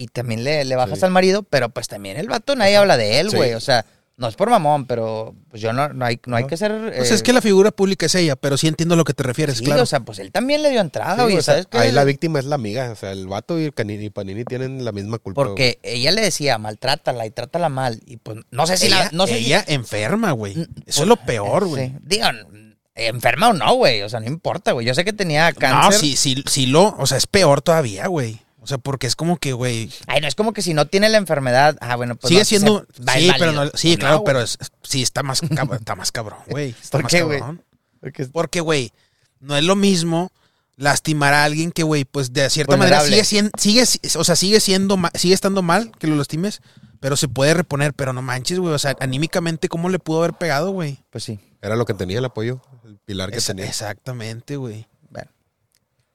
Y también le, le bajas Sí. al marido, pero pues también el vato nadie habla de él, Sí. güey. O sea, no es por mamón, pero pues yo no, no hay, no hay que ser. Pues eh, es que la figura pública es ella, pero sí entiendo a lo que te refieres, sí, claro. o sea, pues él también le dio entrada, güey. o sea, ¿Sabes qué? ahí la víctima es la amiga. O sea, el vato y el Canini y Panini tienen la misma culpa. güey. Porque ella le decía, maltrátala y trátala mal. Y pues no sé si ella, la. No sé si- ella enferma, güey. Eso pues, es lo peor, güey. Sí. Digan, enferma o no, güey. O sea, no importa, güey. Yo sé que tenía No, cáncer. sí, sí, sí lo, o sea, es peor todavía, güey. O sea, porque es como que, güey, Ay, no es como que si no tiene la enfermedad. Ah, bueno, pues. sigue no, siendo, sí, pero no, sí, Pues claro, no, pero es, sí está más, está más cabrón, güey. Está ¿Por más qué, güey? cabrón. Porque- Porque, güey, no es lo mismo lastimar a alguien que, güey, pues de cierta manera sigue siendo, sigue, o sea, sigue siendo, sigue estando mal que lo lastimes, pero se puede reponer, pero no manches, güey, o sea, anímicamente, ¿cómo le pudo haber pegado, güey? Pues sí. Era lo que tenía el apoyo, el pilar que Esa- tenía. Exactamente, güey.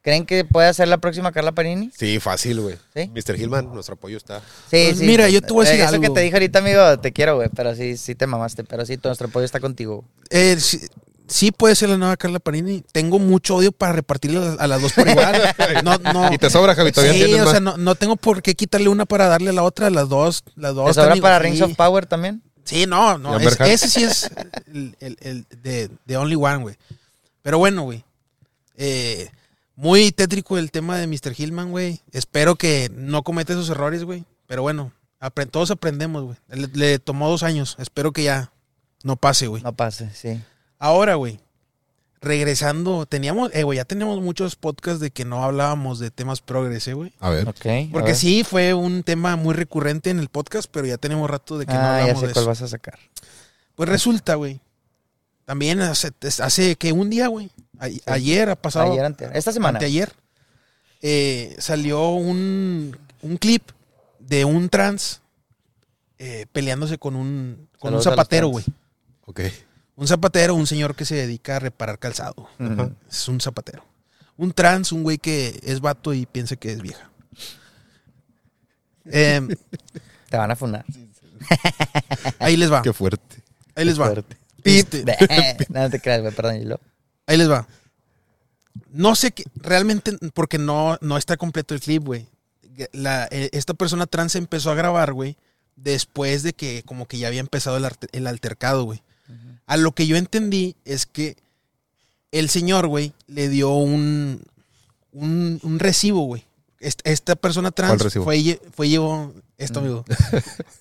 ¿Creen que puede ser la próxima Carla Panini? Sí, fácil, güey. ¿Sí? Mr. Hillman, nuestro apoyo está. Sí, Pues sí. mira, yo te voy a decir Eh, Eso algo. que te dije ahorita, amigo, te quiero, güey. Pero sí, sí te mamaste. Pero sí, todo nuestro apoyo está contigo. Eh, sí, sí puede ser la nueva Carla Panini. Tengo mucho odio para repartirle a, las dos por igual. No, no. Y te sobra, Javi, todavía Sí, o más. sea, no, no tengo por qué quitarle una para darle a la otra, las dos, las dos. ¿Te sobra para Rings sí. of Power también? Sí, no, no, ¿Y es- ese sí es el, el- el de, de Only One, güey. Pero bueno, güey. Eh, muy tétrico el tema de Mr. Hillman, güey. Espero que no cometa esos errores, güey. Pero bueno, todos aprendemos, güey. Le, le tomó dos años. Espero que ya no pase, güey. No pase, sí. Ahora, güey. Regresando, teníamos, eh, güey, ya teníamos muchos podcasts de que no hablábamos de temas progres, eh, güey. A ver. Ok. a Porque ver. sí, fue un tema muy recurrente en el podcast, pero ya tenemos rato de que no Ah, ya hablamos sé de cuál eso. vas a sacar. Pues resulta, güey. También hace, hace que un día, güey. A- Ayer ha pasado. Ayer. Esta semana. Anteayer. eh, salió un, un clip de un trans eh, peleándose con un, con un zapatero, güey. Ok. Un zapatero, un señor que se dedica a reparar calzado. Es un zapatero. Un trans, un güey que es vato y piensa que es vieja. Em, Te van a funar. ahí les va. Qué fuerte. Ahí les va. Fuerte. Este, no, no te creas, güey, perdón. y. Ahí les va. No sé qué, realmente, porque no, no está completo el clip, güey. La- eh, esta persona trans empezó a grabar, güey, después de que como que ya había empezado el, arte- el altercado, güey. A lo que yo entendí es que el señor, güey, le dio un, un, un recibo, güey. Est- Esta persona trans fue, fue llevó esto, amigo.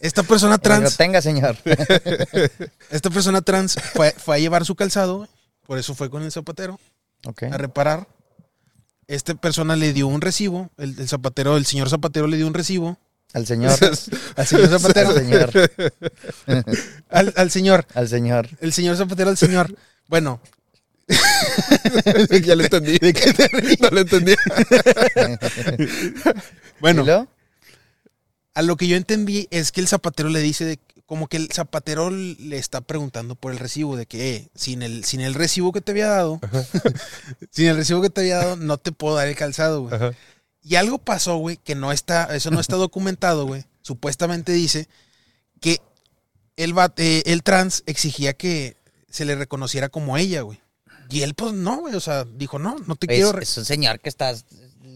Esta persona Que lo trans tenga, señor. esta persona trans fue, fue a llevar su calzado, güey. Por eso fue con el zapatero a reparar. Esta persona le dio un recibo. El, el zapatero, el señor zapatero le dio un recibo. Al señor. Al señor zapatero. Al señor. Al, al señor. Al señor. El señor zapatero al señor. Bueno, ya lo entendí. no lo entendí. bueno. A lo que yo entendí es que el zapatero le dice de- como que el zapatero le está preguntando por el recibo de que eh, sin el sin el recibo que te había dado, sin el recibo que te había dado no te puedo dar el calzado, güey. Ajá. Y algo pasó, güey, que no está, eso no está documentado, güey. Supuestamente dice que el, va- eh, el trans exigía que se le reconociera como ella, güey. Y él, pues, no, güey, o sea, dijo, no, no te Es, quiero... es un señor que está,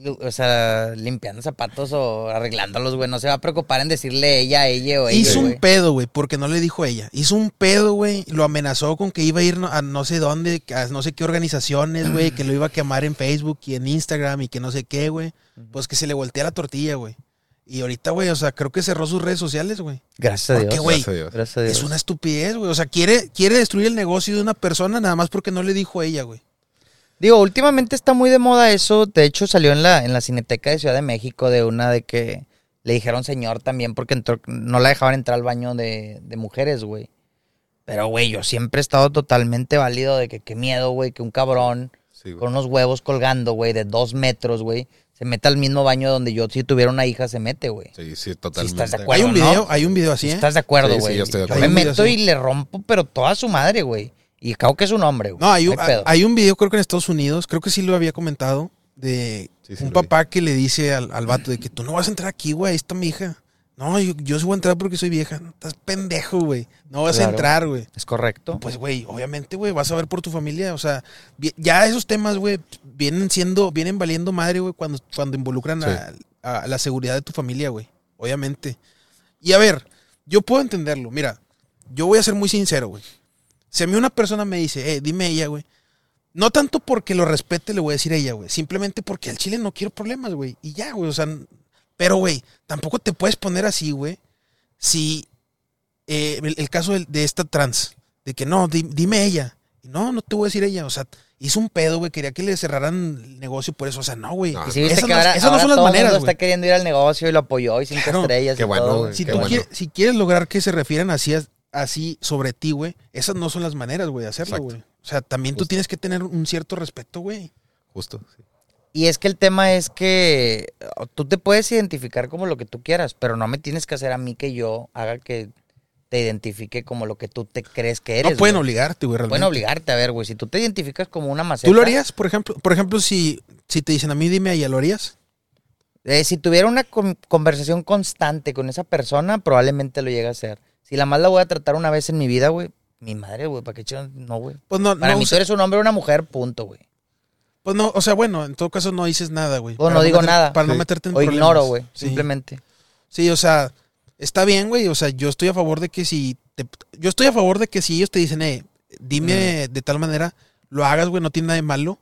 o sea, limpiando zapatos o arreglándolos, güey. No se va a preocupar en decirle ella, ella o ella, Hizo un güey. pedo, güey, porque no le dijo ella. Hizo un pedo, güey. Lo amenazó con que iba a ir no- a no sé dónde, a no sé qué organizaciones, güey, que lo iba a quemar en Facebook y en Instagram y que no sé qué, güey. Pues que se le voltea la tortilla, güey. Y ahorita, güey, o sea, creo que cerró sus redes sociales, güey. Gracias a ¿Por Dios. qué, güey? Gracias a Dios. Gracias a Dios. Es una estupidez, güey. O sea, quiere, quiere destruir el negocio de una persona nada más porque no le dijo ella, güey. Digo, últimamente está muy de moda eso. De hecho, salió en la, en la Cineteca de Ciudad de México de una de que le dijeron señor también porque entró- no la dejaban entrar al baño de, de mujeres, güey. Pero, güey, yo siempre he estado totalmente válido de que qué miedo, güey, que un cabrón Sí, güey. con unos huevos colgando, güey, de dos metros, güey, se meta al mismo baño donde yo, si tuviera una hija, se mete, güey. Sí, sí, totalmente. estás de acuerdo. Hay un ¿no? video, hay un video así, ¿eh? ¿Estás de acuerdo, Sí, sí, güey? yo estoy de yo me meto y le rompo, pero toda su madre, güey. Y acabo que es un hombre, güey. No, hay un, hay pedo. hay un video, creo que en Estados Unidos, creo que sí lo había comentado, de Sí, sí un vi. papá que le dice al, al vato de que tú no vas a entrar aquí, güey, ahí está mi hija. No, yo, yo sí voy a entrar porque soy vieja. Estás pendejo, güey. No vas Claro. a entrar, güey. ¿Es correcto? Pues, güey, obviamente, güey, vas a ver por tu familia. O sea, ya esos temas, güey, vienen siendo, vienen valiendo madre, güey, cuando, cuando involucran a, a la seguridad de tu familia, güey. Obviamente. Y a ver, yo puedo entenderlo. Mira, yo voy a ser muy sincero, güey. Si a mí una persona me dice, eh, dime ella, güey. No tanto porque lo respete, le voy a decir ella, güey. Simplemente porque al chile no quiero problemas, güey. Y ya, güey. O sea, pero, güey, tampoco te puedes poner así, güey. Si eh, el, el caso de, esta trans, de que no, di- dime ella. Y no, no te voy a decir ella. O sea, hizo un pedo, güey. Quería que le cerraran el negocio por eso. O sea, no, güey. No, Y si esas que no- ahora, esas no ahora son las todo maneras, mundo güey. está queriendo ir al negocio y lo apoyó y cinco Claro. estrellas Qué y bueno, todo. güey. Si Qué tú bueno. quieres, si quieres lograr que se refieran así, así sobre ti, güey, esas no son las maneras, güey, de hacerlo, güey. O sea, también tú tienes que tener un cierto respeto, güey. Justo. sí. Y es que el tema es que uh, tú te puedes identificar como lo que tú quieras, pero no me tienes que hacer a mí que yo haga que te identifique como lo que tú te crees que eres. no pueden obligarte, güey, realmente. Pueden obligarte, a ver, güey. Si tú te identificas como una maceta. ¿Tú lo harías, por ejemplo? Por ejemplo, si, si te dicen a mí, dime a ella, ¿lo harías? Eh, si tuviera una con- conversación constante con esa persona, probablemente lo llegue a hacer. Si la más la voy a tratar una vez en mi vida, güey, mi madre, güey, ¿para qué chingados? No, güey. Pues no, Para no, mí o tú eres un hombre o una mujer, punto, güey. pues no, o sea, bueno, en todo caso no dices nada, güey. O Para no digo meter- nada. Para no meterte en O problemas. ignoro, güey, Sí. simplemente. Sí, o sea, está bien, güey. O sea, yo estoy a favor de que si. te- yo estoy a favor de que si ellos te dicen, eh, dime de tal manera, lo hagas, güey, no tiene nada de malo.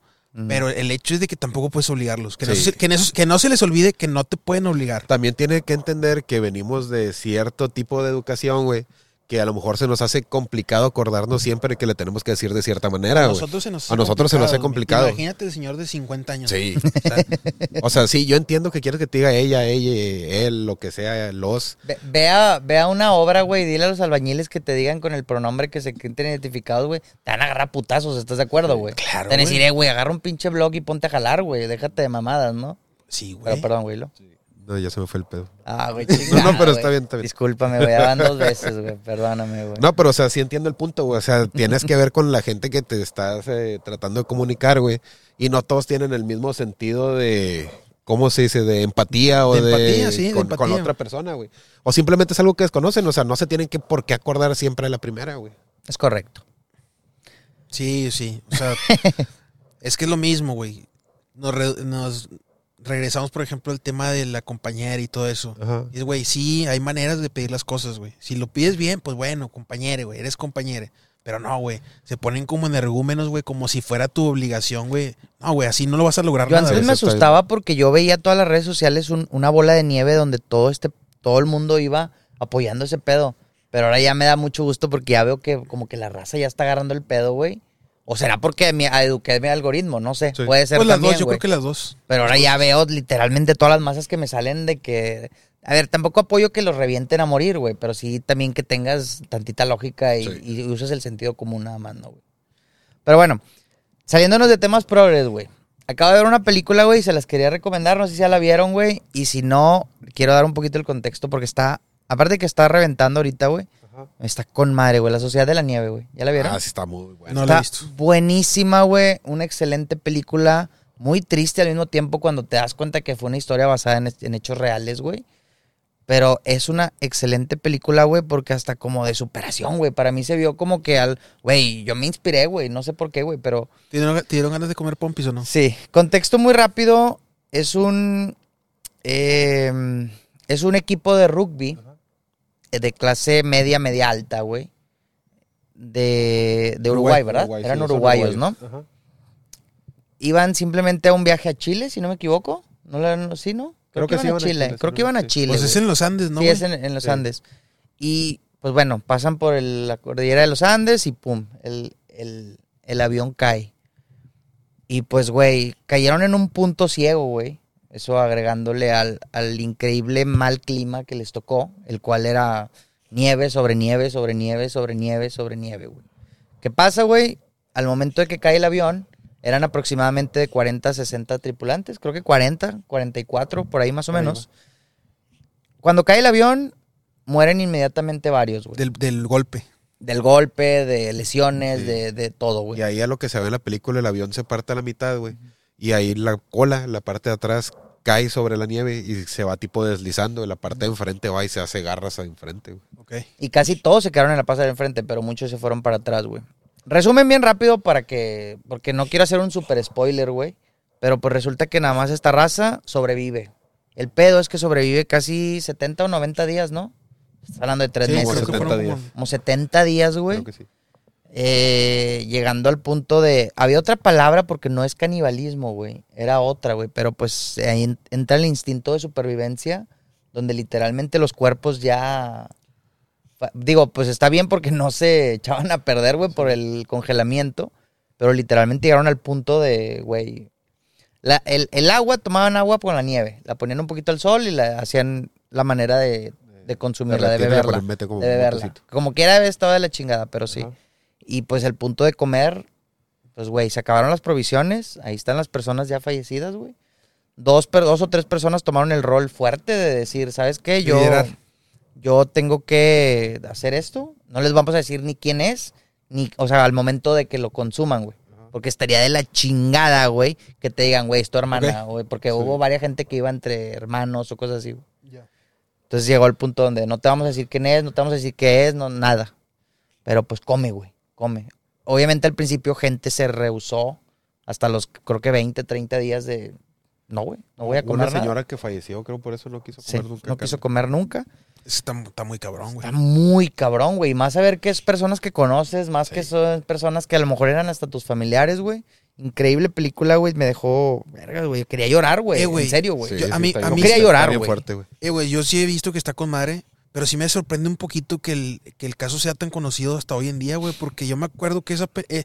Pero el hecho es de que tampoco puedes obligarlos. Que, no, se, que, en eso- que no se les olvide que no te pueden obligar. También tiene que entender que venimos de cierto tipo de educación, güey, que a lo mejor se nos hace complicado acordarnos siempre que le tenemos que decir de cierta manera, A nosotros se nos A nosotros se nos hace complicado. Imagínate el señor de 50 años. Sí. O sea, O sea, sí, yo entiendo que quieres que te diga ella, ella, él, lo que sea, los. Ve, ve a, ve a una obra, güey, y dile a los albañiles que te digan con el pronombre que se sienten identificados, güey. Te van a agarrar putazos, ¿estás de acuerdo, güey? claro, Te van a güey. decir, eh, güey, agarra un pinche blog y ponte a jalar, güey. Déjate de mamadas, ¿no? sí, güey. Pero perdón, güey. lo- No, ya se me fue el pedo. Ah, güey, No, chingada, no, pero güey. está bien, está bien. Discúlpame, güey, van dos veces, güey. Perdóname, güey. No, pero o sea, sí entiendo el punto, güey. O sea, tienes que ver con la gente que te estás eh, tratando de comunicar, güey. Y no todos tienen el mismo sentido de. ¿Cómo se dice? De empatía o De de. empatía, sí, de con, empatía. con otra persona, güey. O simplemente es algo que desconocen. O sea, no se tienen que por qué acordar siempre a la primera, güey. Es correcto. Sí, sí. O sea, es que es lo mismo, güey. Nos, re- nos regresamos, por ejemplo, al tema de la compañera y todo eso. Ajá. Y es, güey, sí, hay maneras de pedir las cosas, güey. Si lo pides bien, pues bueno, compañere, güey, eres compañere. Pero no, güey, se ponen como energúmenos, güey, como si fuera tu obligación, güey. No, güey, así no lo vas a lograr Yo nada, antes me asustaba porque yo veía todas las redes sociales un- una bola de nieve donde todo este, todo el mundo iba apoyando ese pedo. Pero ahora ya me da mucho gusto porque ya veo que como que la raza ya está agarrando el pedo, güey. O será porque me eduqué mi algoritmo, no sé. Sí. Puede ser Pues las también, dos, yo güey. creo que las dos. Pero ahora ya veo literalmente todas las masas que me salen de que... A ver, tampoco apoyo que los revienten a morir, güey. Pero sí también que tengas tantita lógica y, Sí. y uses el sentido común nada más, ¿no, güey? Pero bueno, saliéndonos de temas progres, güey. Acabo de ver una película, güey, y se las quería recomendar. No sé si ya la vieron, güey. Y si no, quiero dar un poquito el contexto porque está... Aparte que está reventando ahorita, güey. Está con madre, güey. La Sociedad de la Nieve, güey. ¿Ya la vieron? Ah, sí, está muy bueno. No la he Está visto. buenísima, güey. Una excelente película. Muy triste al mismo tiempo cuando te das cuenta que fue una historia basada en, en hechos reales, güey. Pero es una excelente película, güey, porque hasta como de superación, güey. Para mí se vio como que al... Güey, yo me inspiré, güey. No sé por qué, güey, pero... ¿Te dieron, te dieron ganas de comer pompis o no? Sí. Contexto muy rápido. Es un... eh, es un equipo de rugby de clase media, media alta, güey. De, de Uruguay, ¿verdad? Uruguay, Eran sí, uruguayos, ¿no? Ajá. iban simplemente a un viaje a Chile, si no me equivoco. ¿No la, no, sí, no? Creo, que, iban a Chile. Creo que iban a. Chile. Pues es en los Andes, ¿no? sí, güey? es en, en los Sí. Andes. Y pues bueno, pasan por el- la cordillera de los Andes y pum, el, el- el avión cae. Y pues, güey, cayeron en un punto ciego, güey. Eso agregándole al, al increíble mal clima que les tocó, el cual era nieve sobre nieve, sobre nieve, sobre nieve, sobre nieve, güey. ¿Qué pasa, güey? Al momento de que cae el avión, eran aproximadamente de 40 a 60 tripulantes, creo que 40, 44, por ahí más o Por menos. Cuando cae el avión, mueren inmediatamente varios, güey. Del, del golpe. Del golpe, de lesiones, Sí. de, de todo, güey. Y ahí a lo que se ve en la película, el avión se parte a la mitad, güey. Y ahí la cola, la parte de atrás, cae sobre la nieve y se va tipo deslizando. Y la parte de enfrente va y se hace garras a enfrente, güey. Ok. Y casi todos se quedaron en la pasada de enfrente, pero muchos se fueron para atrás, güey. Resumen bien rápido para que. Porque no quiero hacer un super spoiler, güey. Pero pues resulta que nada más esta raza sobrevive. El pedo es que sobrevive casi 70 o 90 días, ¿no? Estás hablando de tres Sí, como meses. que 70 fueron días. como- Como 70 días, güey. Creo que sí. Eh, llegando al punto de. Había otra palabra porque no es canibalismo, güey. Era otra, güey. Pero pues ahí en- entra el instinto de supervivencia, donde literalmente los cuerpos ya. Digo, pues está bien porque no se echaban a perder, güey, por el congelamiento. Pero literalmente llegaron al punto de, güey. la- el, el agua, tomaban agua con la nieve. La ponían un poquito al sol y la hacían la manera de, de consumirla, de beberla. De beberla. Como quiera estaba de la chingada, pero sí. Ajá. Y pues el punto de comer, pues güey, se acabaron las provisiones, ahí están las personas ya fallecidas, güey. Dos, dos o tres personas tomaron el rol fuerte de decir, ¿sabes qué? Yo, Liderar. yo tengo que hacer esto. No les vamos a decir ni quién es, ni, o sea, al momento de que lo consuman, güey. Porque estaría de la chingada, güey, que te digan, güey, es tu hermana, güey. Porque hubo varias gente que iba entre hermanos o cosas así, güey. Entonces llegó el punto donde no te vamos a decir quién es, no te vamos a decir qué es, no, nada. Pero pues come, güey, come. Obviamente al principio gente se rehusó hasta los, creo que 20, 30 días de, no, güey, no voy a comer Una nada. señora que falleció, creo por eso no quiso Sí, comer nunca. no carne. quiso comer nunca. Está, está muy cabrón, güey. Está muy cabrón, güey. Más a ver que es personas que conoces, más que son personas que a lo mejor eran hasta tus familiares, güey. Increíble película, güey. Me dejó, verga, güey. Quería llorar, güey. Eh, en serio, güey. Sí, Yo- a sí, mí- a mí- Quería llorar, güey. Eh, güey, yo sí he visto que está con madre, pero sí me sorprende un poquito que el, que el caso sea tan conocido hasta hoy en día, güey, porque yo me acuerdo que esa, pe- eh,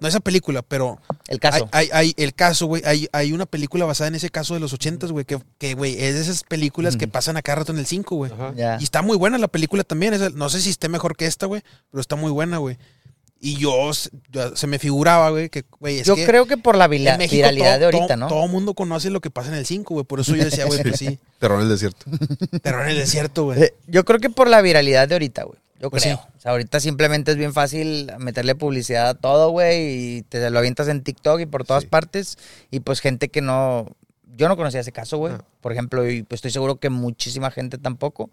no esa película, pero El caso. Hay, hay, hay el caso, güey, hay, hay una película basada en ese caso de los ochentas, güey, que, que, güey, es de esas películas que pasan a cada rato en el 5, güey. Y está muy buena la película también. es no sé si esté mejor que esta, güey, pero está muy buena, güey. Y yo, se me figuraba, güey, que, güey, es Yo que creo que por la vila- en México viralidad todo- de ahorita, todo- ¿no? Todo mundo conoce lo que pasa en el 5, güey. Por eso yo decía, güey, pues sí. Terror en el desierto. Terror en el desierto, güey. Eh, Yo creo que por la viralidad de ahorita, güey. Yo Pues creo. sí. O sea, ahorita simplemente es bien fácil meterle publicidad a todo, güey, y te lo avientas en TikTok y por todas Sí. partes. Y pues gente que no. Yo no conocía ese caso, güey. Ah. Por ejemplo, y pues estoy seguro que muchísima gente tampoco.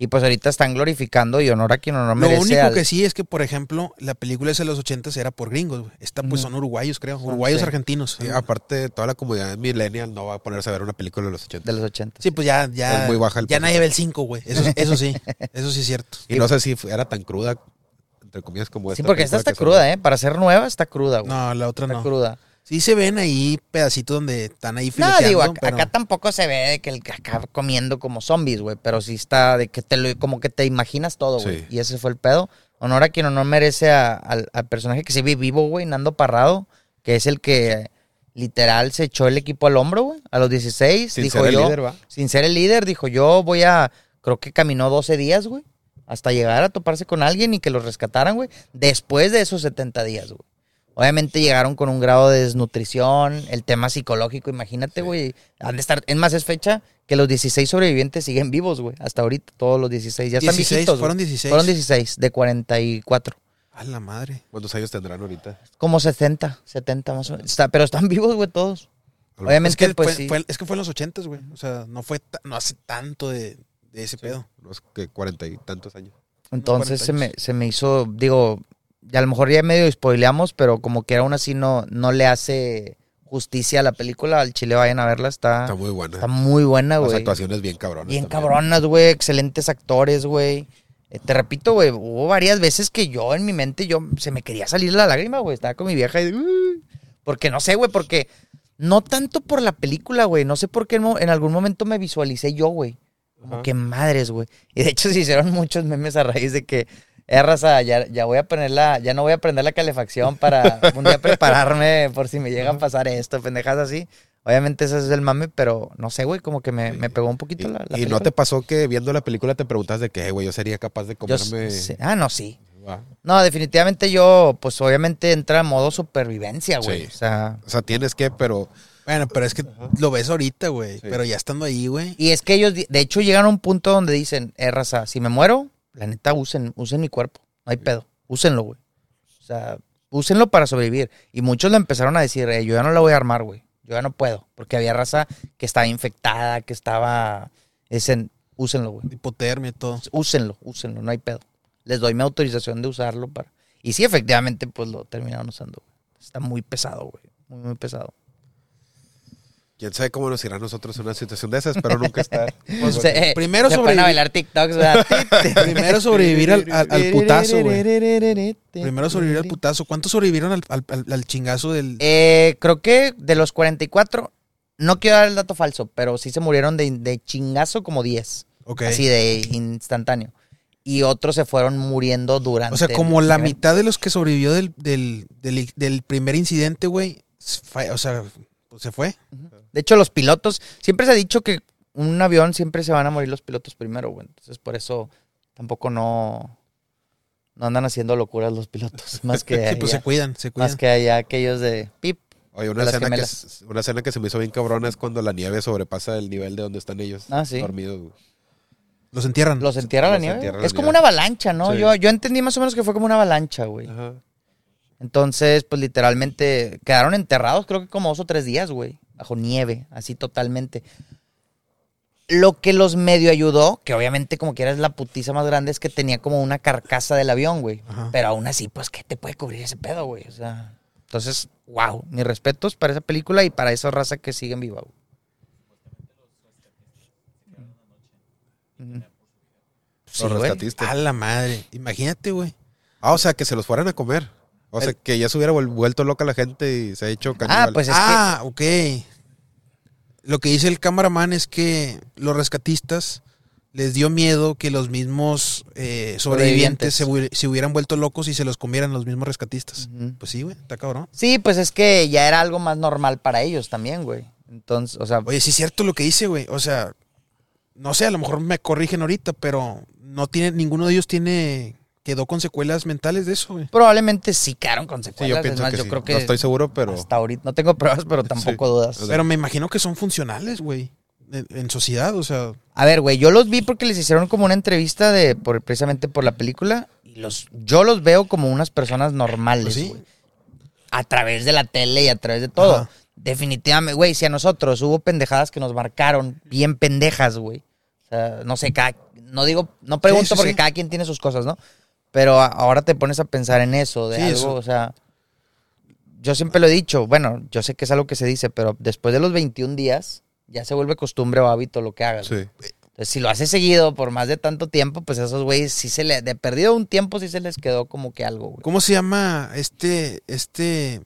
Y pues ahorita están glorificando y honor a quien honor Lo merece. único al- que sí es que, por ejemplo, la película esa de los ochentas era por gringos, güey. Esta, pues, son uruguayos, creo. Uruguayos sí. argentinos. Sí, aparte, toda la comunidad millennial no va a ponerse a ver una película de los 80. De los 80. Sí, pues ya, ya. Es muy baja el ya nadie ve el 5, güey. Eso, eso sí. Eso sí es cierto. Y no sé si era tan cruda, entre comillas, como esta. Sí, porque esta está cruda, ¿eh? Para ser nueva, está cruda, güey. No, la otra está no. cruda. Sí se ven ahí pedacitos donde están ahí No, fileteando, digo, acá, pero- acá tampoco se ve de que el que acá comiendo como zombies, güey, pero sí está de que te lo, como que te imaginas todo, güey. Sí. Y ese fue el pedo. Honor a quien honor merece a- al, al personaje que se ve vivo, güey, Nando Parrado, que es el que literal se echó el equipo al hombro, güey, a los 16, Sin dijo ser el yo, líder, ¿va? sin ser el líder, dijo yo voy a, creo que caminó 12 días, güey, hasta llegar a toparse con alguien y que los rescataran, güey, después de esos 70 días, güey. Obviamente llegaron con un grado de desnutrición, el tema psicológico, imagínate, güey. Han de estar, es más, es fecha que los 16 sobrevivientes siguen vivos, güey. Hasta ahorita, todos los 16. Ya están 16, viejitos, fueron 16. Fueron 16, de 44. A la madre. ¿Cuántos años tendrán ahorita? Como 70, 70 más o menos. Está- pero están vivos, güey, todos. Obviamente, Es que, pues fue, sí. fue- es que fue en los ochentas, güey. O sea, no fue ta- no hace tanto de, de ese pedo. Unos que cuarenta y tantos años. Entonces 40 se me, se me hizo, digo, y a lo mejor ya medio spoileamos, pero como que aún así no, no le hace justicia a la película. Al chile vayan a verla, está, Está muy buena. está muy buena, Las güey. actuaciones bien cabronas. Bien también. cabronas, güey. Excelentes actores, güey. Eh, te repito, güey, hubo varias veces que yo en mi mente, yo se me quería salir la lágrima, güey. Estaba con mi vieja y... Porque no sé, güey, porque no tanto por la película, güey. No sé por qué en algún momento me visualicé yo, güey. Como que madres, güey. Y de hecho se hicieron muchos memes a raíz de que Eh, raza, ya, ya voy a poner la, ya no voy a prender la calefacción para un día prepararme por si me llega a pasar esto, pendejas así. Obviamente ese es el mame, pero no sé, güey, como que me, me pegó un poquito Y, la, la y no te pasó que viendo la película te preguntas de qué, güey, yo sería capaz de Yo comerme. Ah, no, sí. Ah. No, definitivamente yo, pues obviamente entra en modo supervivencia, güey. Sí. O sea, O sea, tienes que, pero Bueno, pero es que lo ves ahorita, güey. Sí. Pero ya estando ahí, güey. y es que ellos, de hecho, llegan a un punto donde dicen, eh, raza, si me muero, la neta, usen, usen mi cuerpo. No hay pedo. Úsenlo, güey. O sea, úsenlo para sobrevivir. Y muchos le empezaron a decir, eh, yo ya no la voy a armar, güey. Yo ya no puedo. Porque había raza que estaba infectada, que estaba... Dicen, úsenlo, güey. Hipotermia y todo. Úsenlo, úsenlo, no hay pedo. Les doy mi autorización de usarlo para... Y sí, efectivamente, pues lo terminaron usando. güey. Está muy pesado, güey. Muy, muy pesado. Quién sabe cómo nos irá a nosotros en una situación de esas, espero nunca estar. Pues, Se- primero se sobrevivir- a bailar. Primero sobrevivir al, al- al putazo, güey. Primero sobrevivir al putazo. ¿Cuántos sobrevivieron al, al- al- al chingazo del. Eh, creo que de los 44, no quiero dar el dato falso, pero sí se murieron de, de chingazo como 10. ok. Así de instantáneo. Y otros se fueron muriendo durante. O sea, como la mitad de los que sobrevivió del, del, del, del primer incidente, güey. O sea, pues se fue. De hecho, los pilotos, siempre se ha dicho que un avión siempre se van a morir los pilotos primero, güey. Entonces, por eso tampoco no, no andan haciendo locuras los pilotos. Más que, Sí, pues se cuidan, se cuidan. más que allá aquellos de pip. Oye, una escena, que, una escena que se me hizo bien cabrona es cuando la nieve sobrepasa el nivel de donde están ellos Ah, sí. dormidos. güey. Los entierran. Los entierra la Los nieve. entierra la es como nieve. una avalancha, ¿no? Sí. Yo, yo entendí más o menos que fue como una avalancha, güey. Ajá. Entonces, pues literalmente quedaron enterrados, creo que como dos o tres días, güey. Bajo nieve, así totalmente. Lo que los medio ayudó, que obviamente como quiera es la putiza más grande, es que tenía como una carcasa del avión, güey. Ajá. Pero aún así, pues, ¿qué te puede cubrir ese pedo, güey? O sea, entonces, wow, mis respetos para esa película y para esa raza que siguen viva, güey. Sí, Los güey. rescatistas. A la madre. Imagínate, güey. Ah, o sea, que se los fueran a comer. O sea, que ya se hubiera vuel- vuelto loca la gente y se ha hecho caníbal. Ah, pues es que Ah, ok. Lo que dice el cameraman es que los rescatistas les dio miedo que los mismos eh, sobrevivientes Sobrevivientes. se, hubi- se hubieran vuelto locos y se los comieran los mismos rescatistas. Pues sí, güey, está cabrón. Sí, pues es que ya era algo más normal para ellos también, güey. Entonces, o sea, Oye, sí es cierto lo que dice, güey. O sea, no sé, a lo mejor me corrigen ahorita, pero no tiene, ninguno de ellos tiene, quedó con secuelas mentales de eso, güey. probablemente sí quedaron con sí, secuelas. yo es pienso más, que yo sí. creo que No estoy seguro, pero... hasta ahorita no tengo pruebas, pero tampoco dudas. Pero me imagino que son funcionales, güey. En, en sociedad, o sea. A ver, güey, yo los vi porque les hicieron como una entrevista de por, precisamente por la película y los yo los veo como unas personas normales, Pues sí. güey. A través de la tele y a través de todo. Ajá. Definitivamente, güey, si a nosotros hubo pendejadas que nos marcaron, bien pendejas, güey. O sea, no sé, cada, no digo, no pregunto sí, porque sí. cada quien tiene sus cosas, ¿no? Pero ahora te pones a pensar en eso, de Sí, algo, eso. o sea, yo siempre lo he dicho, bueno, yo sé que es algo que se dice, pero después de los 21 días ya se vuelve costumbre o hábito lo que hagas. Sí. Entonces, si lo haces seguido por más de tanto tiempo, pues a esos güeyes sí se le, de perdido un tiempo sí se les quedó como que algo, güey. ¿Cómo se llama este, este,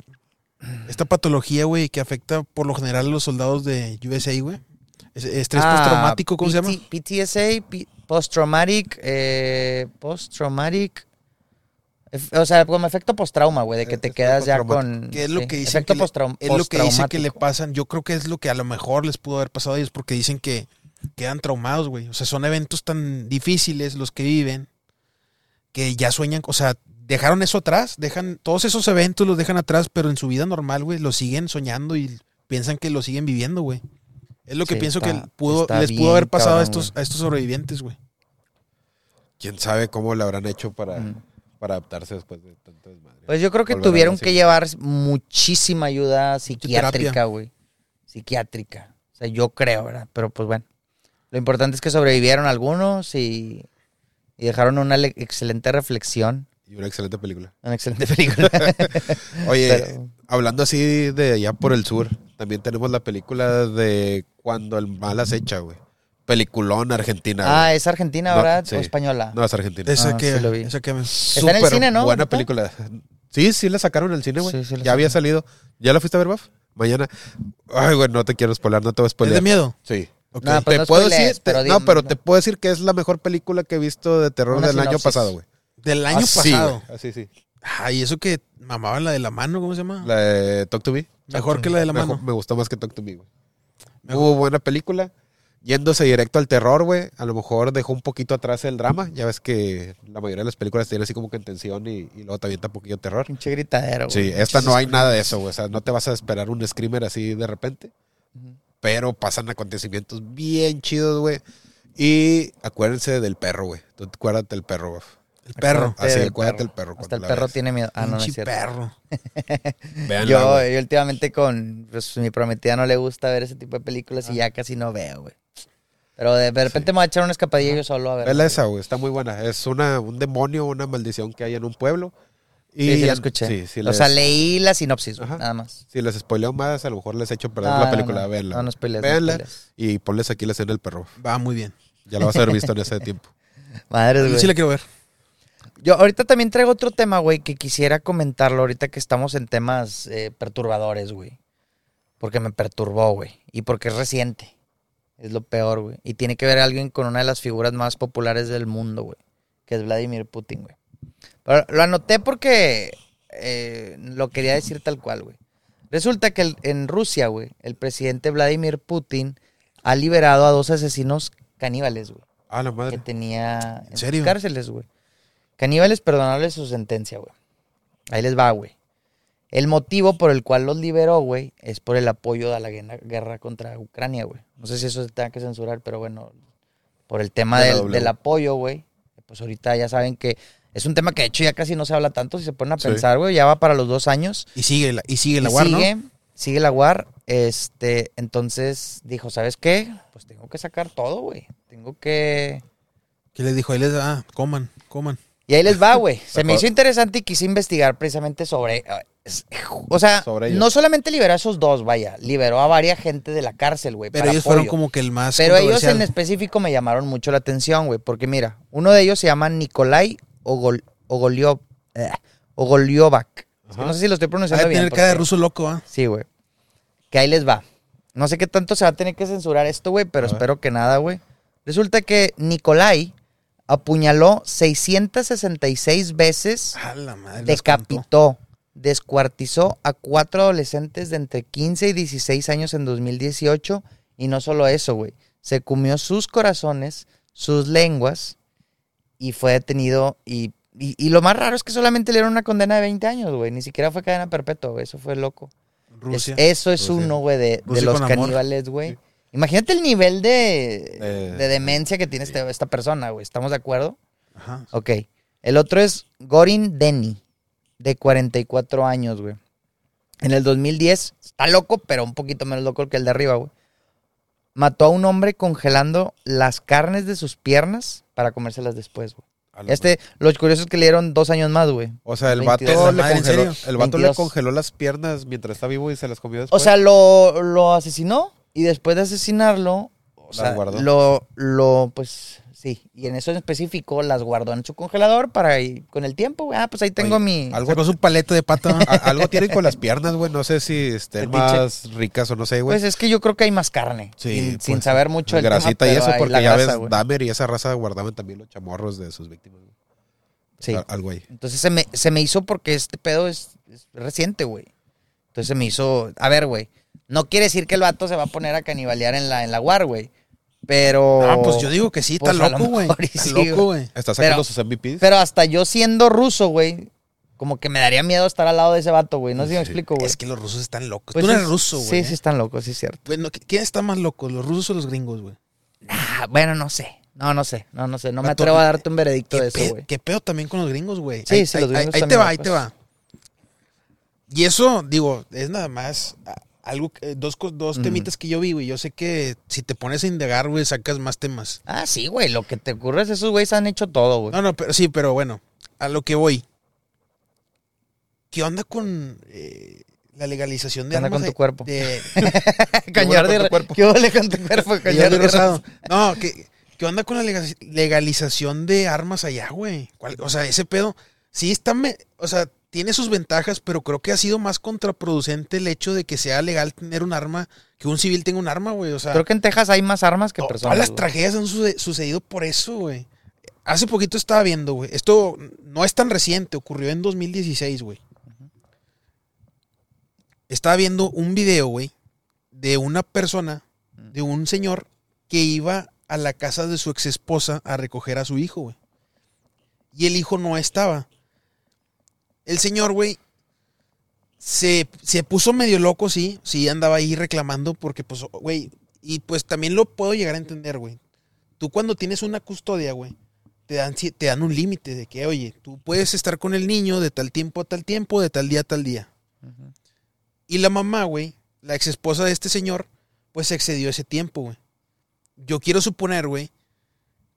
esta patología, güey, que afecta por lo general a los soldados de USA, güey? Es- Estrés Ah, postraumático, ¿cómo se llama? PT PTSA, P- post-traumatic, eh, post-traumatic, o sea, como efecto post-trauma, güey, de que te efecto quedas ya con... ¿Qué es lo que dicen efecto que le- Es lo que dice que le pasan. Yo creo que es lo que a lo mejor les pudo haber pasado a ellos porque dicen que quedan traumados, güey. O sea, son eventos tan difíciles los que viven que ya sueñan, o sea, dejaron eso atrás, dejan todos esos eventos los dejan atrás, pero en su vida normal, güey, los siguen soñando y piensan que lo siguen viviendo, güey. Es lo que Sí, pienso está- que pudo, les bien pudo haber pasado a estos, a estos sobrevivientes, güey. ¿Quién sabe cómo le habrán hecho para, Mm. para adaptarse después de tanto desmadre? Pues yo creo que Volver tuvieron que llevar muchísima ayuda psiquiátrica, güey. Psiquiátrica. O sea, yo creo, ¿verdad? Pero pues bueno. Lo importante es que sobrevivieron algunos y, y dejaron una le- excelente reflexión. Y una excelente película. Una excelente película. Oye, Pero- hablando así de allá por el sur, también tenemos la película de Cuando el mal acecha, güey. Peliculón argentina. ah, güey. es argentina, No, ¿verdad? sí. ¿O española? No, es argentina. Esa Ah, que, sí lo vi. esa que me- Está en el cine, ¿no? Buena película. Sí, sí la sacaron en el cine, güey. Sí, ya había salido. ¿Ya la fuiste a ver, Baf? Mañana. Ay, güey, no te quiero spoiler, no te voy a ¿Es spoiler. de miedo? Sí. Ok. No, pues te no puedo spoilees, decir, te- pero no, pero te puedo decir que es la mejor película que he visto de terror Una del año pasado, güey. Del año Así, pasado. güey, Así, sí. Ay, eso que mamaban la de la mano, ¿cómo se llama? La de Talk to Me. Mejor que la de la Mejor- mano. me gustó más que Talk to Me, güey. Hubo buena película. Yéndose directo al terror, güey. A lo mejor dejó un poquito atrás el drama. Ya ves que la mayoría de las películas tienen así como que en tensión y, y luego también un poquillo de terror. Pinche gritadero, güey. Sí, esta no hay nada de eso, güey. O sea, no te vas a esperar un screamer así de repente. Pero pasan acontecimientos bien chidos, güey. Y acuérdense del perro, güey. Tú te acuerdas del perro, güey. El perro. Así, del acuérdate perro. Hasta el la perro tiene miedo. Ah, no, no es cierto. perro. Véanla, Yo, últimamente con pues, mi prometida no le gusta ver ese tipo de películas y ya casi no veo, güey. Pero de, de repente me voy a echar una escapadilla yo solo a ver. Vela esa, güey. Está muy buena. Es una, un demonio, una maldición que hay en un pueblo. Y Sí, sí, lo escuché. Sí, sí o sea, leí la sinopsis, güey, Ajá. nada más. Si les spoileo más, a lo mejor les echo a perder No, la no, película. no. Véanla. No, no spoilees, no Véanla spoilees. y ponles aquí la escena del perro. Va muy bien. Ya la vas a haber visto en ese tiempo. Madres, Yo güey. sí la quiero ver. Yo ahorita también traigo otro tema, güey, que quisiera comentarlo ahorita que estamos en temas eh, perturbadores, güey. Porque me perturbó, güey. Y porque es reciente. Es lo peor, güey. Y tiene que ver alguien con una de las figuras más populares del mundo, güey. Que es Vladimir Putin, güey. Pero lo anoté porque eh, lo quería decir tal cual, güey. Resulta que el- en Rusia, güey, el presidente Vladimir Putin ha liberado a dos asesinos caníbales, güey Ah, la que madre. tenía en, ¿En sus serio? cárceles, güey. Caníbales perdonarles su sentencia, güey. Ahí les va, güey. El motivo por el cual los liberó, güey, es por el apoyo a la guerra, contra Ucrania, güey. No sé si eso se tenga que censurar, pero bueno, por el tema del, apoyo, güey. Pues ahorita ya saben que es un tema que de hecho ya casi no se habla tanto, si se ponen a Sí. pensar, güey. Ya va para los dos años. Y sigue la, y sigue la Y war, ¿no? sigue, sigue la war. Este, entonces dijo, ¿sabes qué? Pues tengo que sacar todo, güey. Tengo que... ¿Qué le dijo? Ahí les da, ah, coman, coman. Y ahí les va, güey. Se me hizo interesante y quise investigar precisamente sobre. eh, O sea, Sobre no solamente liberó a esos dos, vaya. Liberó a varias gente de la cárcel, güey. Pero para ellos fueron como que el más Pero ellos en específico me llamaron mucho la atención, güey. Porque mira, uno de ellos se llama Nikolai Ogol, eh, Ogoliovac. Es que Ajá. No sé si lo estoy pronunciando bien. tener cara de ruso loco, ¿ah? Sí, güey. Que ahí les va. No sé qué tanto se va a tener que censurar esto, güey, pero A ver. espero que nada, güey. Resulta que Nikolai apuñaló 666 veces A la madre. decapitó, descuartizó a cuatro adolescentes de entre 15 y 16 años en 2018. Y no solo eso, güey. Se comió sus corazones, sus lenguas y fue detenido. Y, y, y lo más raro es que solamente le dieron una condena de 20 años, güey. Ni siquiera fue cadena perpetua, güey. Eso fue loco. Es- Rusia. eso es Rusia. uno, güey, de, los caníbales, güey. Imagínate el nivel de, Eh, de demencia que tiene este- esta persona, güey. ¿Estamos de acuerdo? Ajá. Ok. El otro es Gorin Denny, de 44 años, güey. En el 2010, está loco, pero un poquito menos loco que el de arriba, güey. Mató a un hombre congelando las carnes de sus piernas para comérselas después, güey. Este, lo curioso es que le dieron dos años más, güey. O sea, el 22. vato, ¿La le madre, congeló, el vato le 22. congeló las piernas mientras está vivo y se las comió O después. sea, lo, lo asesinó y después de asesinarlo, o Las sea, guardó. lo, lo, pues, sí. Y en eso en específico las guardó en su congelador para ir con el tiempo, güey. Ah, pues ahí tengo Oye, mi... algo, Sacó su paleta de pata. algo tienen con las piernas, güey. No sé si estén más ricas o no sé, güey. Pues es que yo creo que hay más carne. Sí, sin, pues, sin saber mucho del grasita tema, y eso, porque ya grasa, ves. Dahmer y esa raza guardaban también los chamorros de sus víctimas. güey. Sí. Al- Algo ahí. Entonces se me, se me hizo porque este pedo es, es reciente, güey. Entonces se me hizo... A ver, güey. No quiere decir que el vato se va a poner a canibalear en la, en la war, güey. Pero... Ah, pues yo digo que sí, está Pues loco, güey. Está sí, loco, güey. Está sacando Pero- sus MVPs. Pero hasta yo siendo ruso, güey, como que me daría miedo estar al lado de ese vato, güey. No sé si me explico, güey. Es que los rusos están locos. Pues Tú no eres es- ruso, güey. Sí, ¿eh? sí están locos, sí es cierto. Bueno, ¿quién está más loco, los rusos o los gringos, güey? Ah, bueno, no sé. No, no sé. No, no sé. No me atrevo a darte un veredicto ¿Qué, de eso, güey. qué pedo también con los gringos, güey. Sí, Ahí- sí, ahí- los gringos Ahí, ahí te va, ahí te va. Y eso, digo, es nada más ah, algo, que- dos, dos temitas que yo vi, güey. Yo sé que si te pones a indagar, güey, sacas más temas. Ah, sí, güey. Lo que te ocurre es esos güeyes han hecho todo, güey. No, no, pero sí, pero bueno, a lo que voy. ¿Qué onda con eh, la legalización de ¿Qué onda armas con tu de- cuerpo? de, tu Ra- cuerpo. ¿Qué huele con tu cuerpo? Con de Rosado? No, ¿qué, ¿qué onda con la lega- legalización de armas allá, güey? ¿Cuál- O sea, ese pedo, sí está, me- o sea, tiene sus ventajas, pero creo que ha sido más contraproducente el hecho de que sea legal tener un arma, que un civil tenga un arma, güey. O sea, Creo que en Texas hay más armas que personas. todas las güey. tragedias han suce- sucedido por eso, güey. hace poquito estaba viendo, güey. Esto no es tan reciente, ocurrió en 2016, güey. Estaba viendo un video, güey, de una persona, de un señor que iba a la casa de su ex esposa a recoger a su hijo, güey. Y el hijo no estaba. El señor, güey, se, se puso medio loco, sí. Sí, andaba ahí reclamando porque, pues, güey, y pues también lo puedo llegar a entender, güey. Tú cuando tienes una custodia, güey, te dan, te dan un límite de que, oye, tú puedes estar con el niño de tal tiempo a tal tiempo, de tal día a tal día. Y la mamá, güey, la ex esposa de este señor, pues excedió ese tiempo, güey. Yo quiero suponer, güey,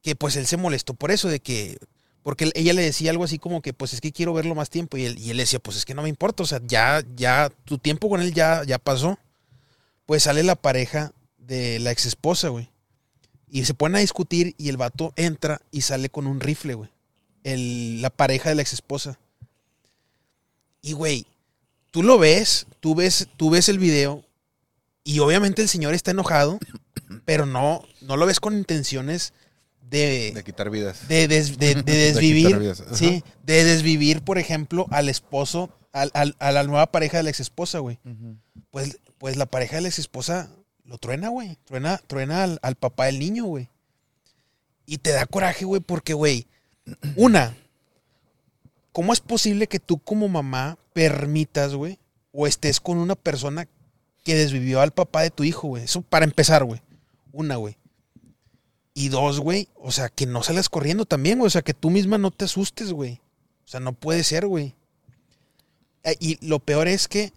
que pues él se molestó por eso, de que, porque ella le decía algo así como que, pues es que quiero verlo más tiempo. Y él, y él decía, pues es que no me importa, o sea, ya, ya, tu tiempo con él ya, ya pasó. Pues sale la pareja de la ex esposa, güey. Y se ponen a discutir y el vato entra y sale con un rifle, güey. El- La pareja de la ex esposa. Y, güey, tú lo ves, tú ves, tú ves el video y obviamente el señor está enojado, pero no, no lo ves con intenciones de, De quitar vidas. de, des- de- de desvivir, ajá. sí, de desvivir, por ejemplo, al esposo, al- al- a la nueva pareja de la ex esposa, güey. Pues, pues la pareja de la ex esposa lo truena, güey. Truena, truena al, al papá del niño, güey. Y te da coraje, güey, porque, güey, una, ¿cómo es posible que tú como mamá permitas, güey, o estés con una persona que desvivió al papá de tu hijo, güey? Eso para empezar, güey. Una, güey. Y dos, güey, o sea, que no salgas corriendo también, güey. O sea, que tú misma no te asustes, güey. O sea, no puede ser, güey. Eh, Y lo peor es que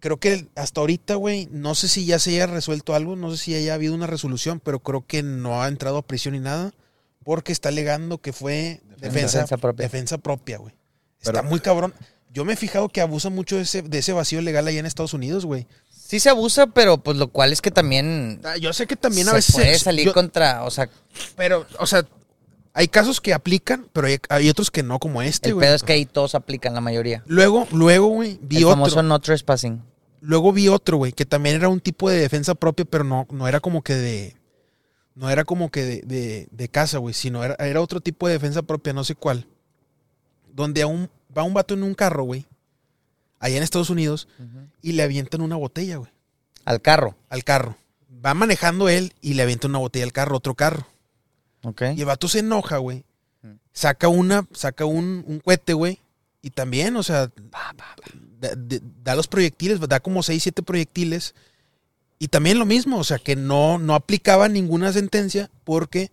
creo que hasta ahorita, güey, no sé si ya se haya resuelto algo, no sé si haya habido una resolución, pero creo que no ha entrado a prisión ni nada, porque está alegando que fue defensa, Defensa propia. defensa propia, güey. Está Pero- muy cabrón. Yo me he fijado que abusa mucho de ese, de ese vacío legal allá en Estados Unidos, güey. Sí se abusa, pero pues lo cual es que también Ah, Yo sé que también a se veces... puede salir yo- contra, o sea, Pero, o sea, hay casos que aplican, pero hay, hay otros que no, como este, el güey. pedo es que ahí todos aplican, la mayoría. Luego, luego, güey, vi el otro. famoso no trespassing. Luego vi otro, güey, que también era un tipo de defensa propia, pero no, no era como que de. No era como que de, de, de casa, güey, sino era, era otro tipo de defensa propia, no sé cuál. Donde a un, va un vato en un carro, güey, allá en Estados Unidos, y le avientan una botella, güey, Al carro, al carro. Va manejando él y le avientan una botella al carro, otro carro. ¿ok? Y el vato se enoja, güey. Mm. Saca una, saca un, un cohete, güey. Y también, o sea, da, de- da los proyectiles, da como 6, 7 proyectiles. Y también lo mismo, o sea, que no, no aplicaba ninguna sentencia porque,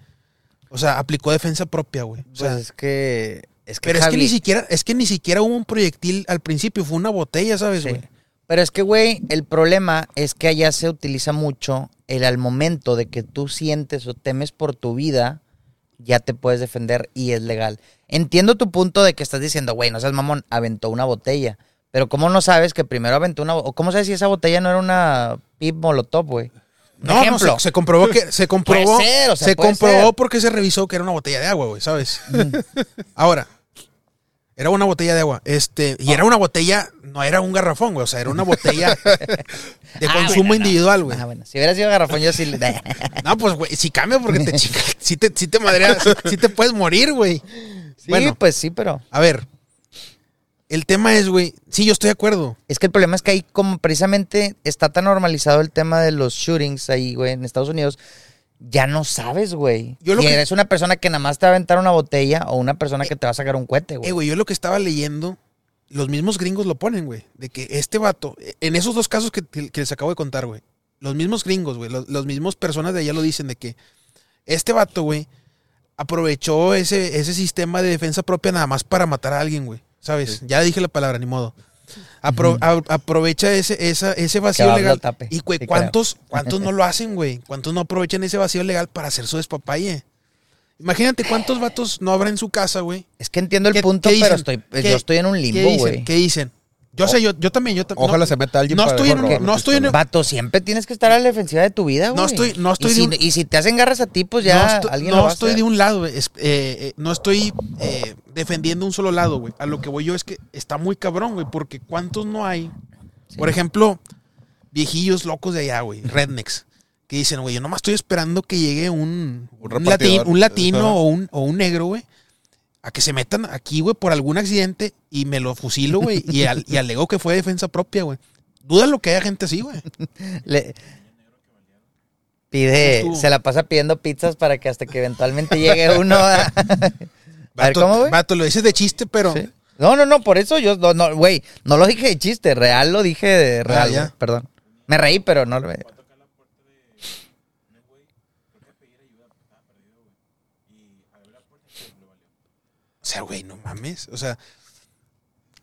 o sea, aplicó defensa propia, güey. O Pues sea, es que es que pero es que ni siquiera, es que ni siquiera hubo un proyectil al principio, fue una botella, ¿sabes, Sí. güey? Pero es que, güey, el problema es que allá se utiliza mucho el al momento de que tú sientes o temes por tu vida, ya te puedes defender y es legal. Entiendo tu punto de que estás diciendo, güey, no seas mamón, aventó una botella. Pero ¿cómo no sabes que primero aventó una... o cómo sabes si esa botella no era una pip molotov, güey? No, no, se, se comprobó que se comprobó, Puede ser, o sea, se comprobó ser. porque se revisó que era una botella de agua, güey, ¿sabes? Ahora, era una botella de agua, este, y era una botella, no era un garrafón, güey, o sea, era una botella de Ah, consumo bueno, individual, güey. Ah, bueno, si hubiera sido garrafón yo sí... le- No, pues, güey, si cambia porque te chica, si te, si te madreas, si te puedes morir, güey. sí, Bueno. pues sí, pero... A ver, el tema es, güey, sí, yo estoy de acuerdo. Es que el problema es que ahí como precisamente está tan normalizado el tema de los shootings ahí, güey, en Estados Unidos, ya no sabes, güey. Yo lo que- eres una persona que nada más te va a aventar una botella o una persona que te va a sacar un cohete, Eh, güey. güey, yo lo que estaba leyendo, los mismos gringos lo ponen, güey. De que este vato, en esos dos casos que, que les acabo de contar, güey. Los mismos gringos, güey. Los, los mismos personas de allá lo dicen de que este vato, güey, aprovechó ese, ese sistema de defensa propia nada más para matar a alguien, güey. ¿Sabes? Ya dije la palabra, ni modo. Apro- a- aprovecha ese, esa, ese vacío legal. Y, güey, Sí, ¿cuántos, ¿cuántos no lo hacen, güey? ¿Cuántos no aprovechan ese vacío legal para hacer su despapalle? Imagínate cuántos vatos no habrá en su casa, güey. Es que entiendo el ¿Qué- punto, pero estoy, ¿Qué- yo estoy en un ¿Qué limbo, güey. ¿Qué dicen? Yo sé, yo, yo también, yo también. Ojalá no, se meta alguien no para estoy en- robar no estoy en- pistola. Vato, siempre tienes que estar a la defensiva de tu vida, güey. No estoy- no estoy y de si, un- y si te hacen garras a ti, pues no ya estoy, alguien no lo va a estoy hacer. de un lado, güey. Es- eh, eh, no estoy eh, defendiendo un solo lado, güey. A lo que voy yo es que está muy cabrón, güey, porque ¿cuántos no hay? Sí. Por ejemplo, viejillos locos de allá, güey, rednecks, que dicen, güey, yo nomás estoy esperando que llegue un, Un un, repartidor. lati- un latino o un, o un negro, güey, a que se metan aquí, güey, por algún accidente y me lo fusilo, güey, y, al- y alegó que fue defensa propia, güey. Duda lo que haya gente así, güey. Le- Pide, se la pasa pidiendo pizzas para que hasta que eventualmente llegue uno a... a ver, Vato, ¿cómo, güey? vato, lo dices de chiste, pero... Sí. No, no, no, por eso yo, no, no, güey, no lo dije de chiste, real lo dije de real, Ah, ya. güey, perdón. Me reí, pero no lo... sea, güey, no mames. O sea,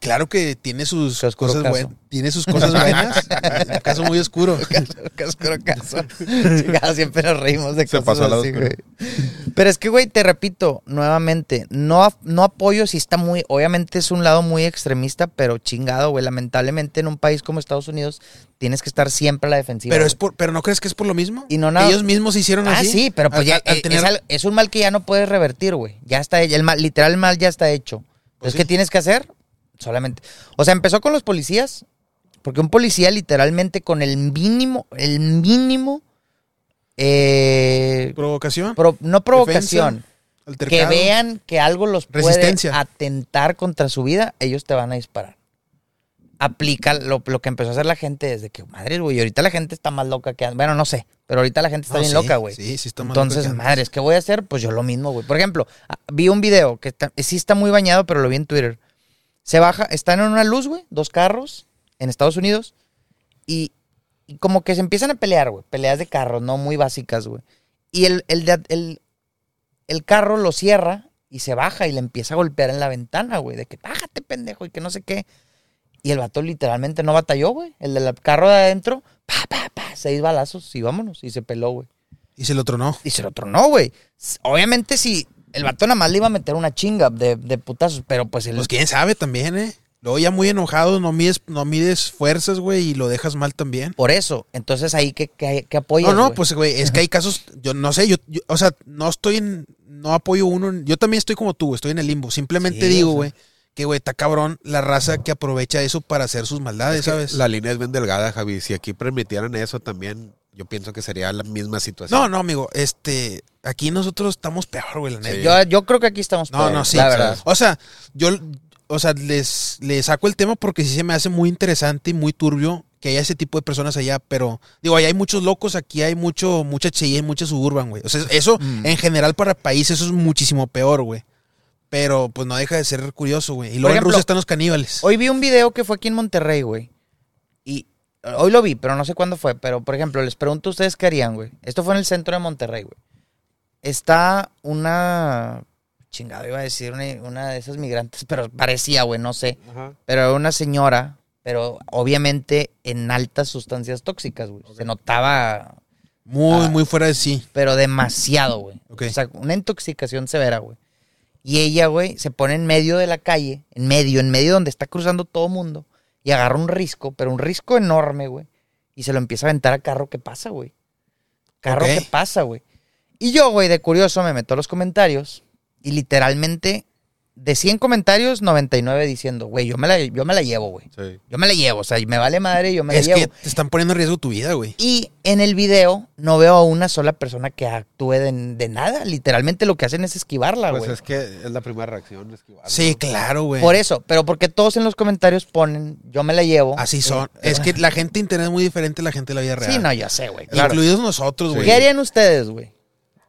claro que tiene sus cosas buenas. Tiene sus cosas buenas. Un caso muy oscuro. Caso, caso, siempre nos reímos de Se cosas pasó así, güey. Pero es que, güey, te repito, nuevamente, no, no apoyo si está muy, obviamente es un lado muy extremista, pero chingado, güey, lamentablemente en un país como Estados Unidos tienes que estar siempre a la defensiva. Pero es por, pero no crees que es por lo mismo. Y no nada- Ellos mismos se hicieron Ah, así. sí, pero pues Al- ya al- al eh, tener- es, es un mal que ya no puedes revertir, güey. Ya está, el mal, literal el mal ya está hecho. Pues Entonces, sí. ¿qué tienes que hacer? Solamente. O sea, empezó con los policías, porque un policía literalmente con el mínimo, el mínimo, eh, provocación, pro- no provocación, que altercado. vean que algo los puede atentar contra su vida, ellos te van a disparar. Aplica lo, lo que empezó a hacer la gente desde que, madre, güey, ahorita la gente está más loca que antes. Bueno, no sé, pero ahorita la gente está No, bien sí, loca, güey. Sí, sí, está más loca Entonces, que antes. madres, ¿qué voy a hacer? Pues yo lo mismo, güey. Por ejemplo, ah, vi un video que está- sí está muy bañado, pero lo vi en Twitter. Se baja, están en una luz, güey, dos carros en Estados Unidos y, y como que se empiezan a pelear, güey. Peleas de carros, no muy básicas, güey. Y el, el, de- el, el carro lo cierra y se baja y le empieza a golpear en la ventana, güey. De que bájate, pendejo, y que no sé qué. Y el vato literalmente no batalló, güey. El del carro de adentro, pa, pa, pa, seis balazos y vámonos. Y se peló, güey. Y se lo tronó. Y se lo tronó, güey. S- Obviamente, si el vato nada más le iba a meter una chinga de, de putazos, pero pues el. Pues quién sabe también, ¿eh? Luego ya muy enojado, no mides, no mides fuerzas, güey, y lo dejas mal también. por eso. Entonces ahí que, que, que apoyas. No, no, güey? pues, güey, es que hay casos, yo no sé, yo, yo- o sea, no estoy en, no apoyo uno, yo también estoy como tú, estoy en el limbo. Simplemente Sí, digo, o sea. güey, que, güey, está cabrón la raza que aprovecha eso para hacer sus maldades, Es que ¿sabes? La línea es bien delgada, Javi. Si aquí permitieran eso también, yo pienso que sería la misma situación. No, no, amigo, este, aquí nosotros estamos peor, güey, la neta. Sí. Yo, yo creo que aquí estamos. No, peor, no, sí. La verdad. O sea, yo, o sea, les, les saco el tema porque sí se me hace muy interesante y muy turbio que haya ese tipo de personas allá, pero digo, allá hay muchos locos, aquí hay mucho, mucha Cheyenne, mucha Suburban, güey. O sea, eso Mm. en general para el país, eso es muchísimo peor, güey. Pero pues no deja de ser curioso, güey. Y luego ejemplo, en Rusia están los caníbales. Hoy vi un video que fue aquí en Monterrey, güey. Hoy lo vi, pero no sé cuándo fue. Pero, por ejemplo, les pregunto a ustedes qué harían, güey. Esto fue en el centro de Monterrey, güey. Está una. Chingado, iba a decir una, una de esas migrantes, pero parecía, güey, no sé. Ajá. Pero era una señora, pero obviamente en altas sustancias tóxicas, güey. Se notaba, Muy, ah. muy fuera de sí. pero demasiado, güey. Ok. O sea, una intoxicación severa, güey. Y ella, güey, se pone en medio de la calle, en medio, en medio donde está cruzando todo mundo, y agarra un risco, pero un risco enorme, güey. Y se lo empieza a aventar a carro que pasa, güey. Carro que pasa, güey. Y yo, güey, de curioso, me meto a los comentarios y literalmente, de 100 comentarios, 99 diciendo, güey, yo, me la- yo me la llevo, güey. Sí. Yo me la llevo, o sea, me vale madre, yo me Es la llevo. que te están poniendo en riesgo tu vida, güey. Y en el video no veo a una sola persona que actúe de, de nada. Literalmente lo que hacen es esquivarla, Pues güey. es que es la primera reacción. esquivarlo. Sí, claro, güey. Por eso, pero porque todos en los comentarios ponen, yo me la llevo. Así son. Eh, Es que la gente internet es muy diferente a la gente de la vida real. Sí, no, ya sé, güey. claro. Incluidos nosotros, Sí. güey. ¿Qué harían ustedes, güey?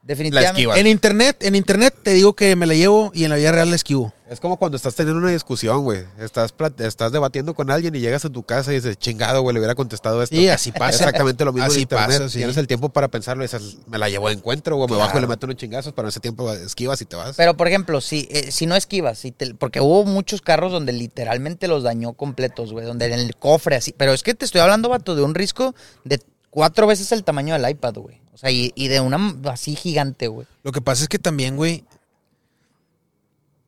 Definitivamente. esquivas. En internet, en internet te digo que me la llevo y en la vida real la esquivo. Es como cuando estás teniendo una discusión, güey. Estás, estás debatiendo con alguien y llegas a tu casa y dices, chingado, güey, le hubiera contestado esto. Sí, así pasa. Exactamente lo mismo Así en internet. pasa, sí. Tienes el tiempo para pensarlo y dices, me la llevo de encuentro, güey. Me Claro. bajo y le meto unos chingazos, pero en ese tiempo esquivas y te vas. Pero, por ejemplo, si, eh, si no esquivas, si te- porque hubo muchos carros donde literalmente los dañó completos, güey, donde en el cofre así. Pero es que te estoy hablando, vato, de un risco de cuatro veces el tamaño del iPad, güey. O sea, y, y de una así gigante, güey. Lo que pasa es que también, güey,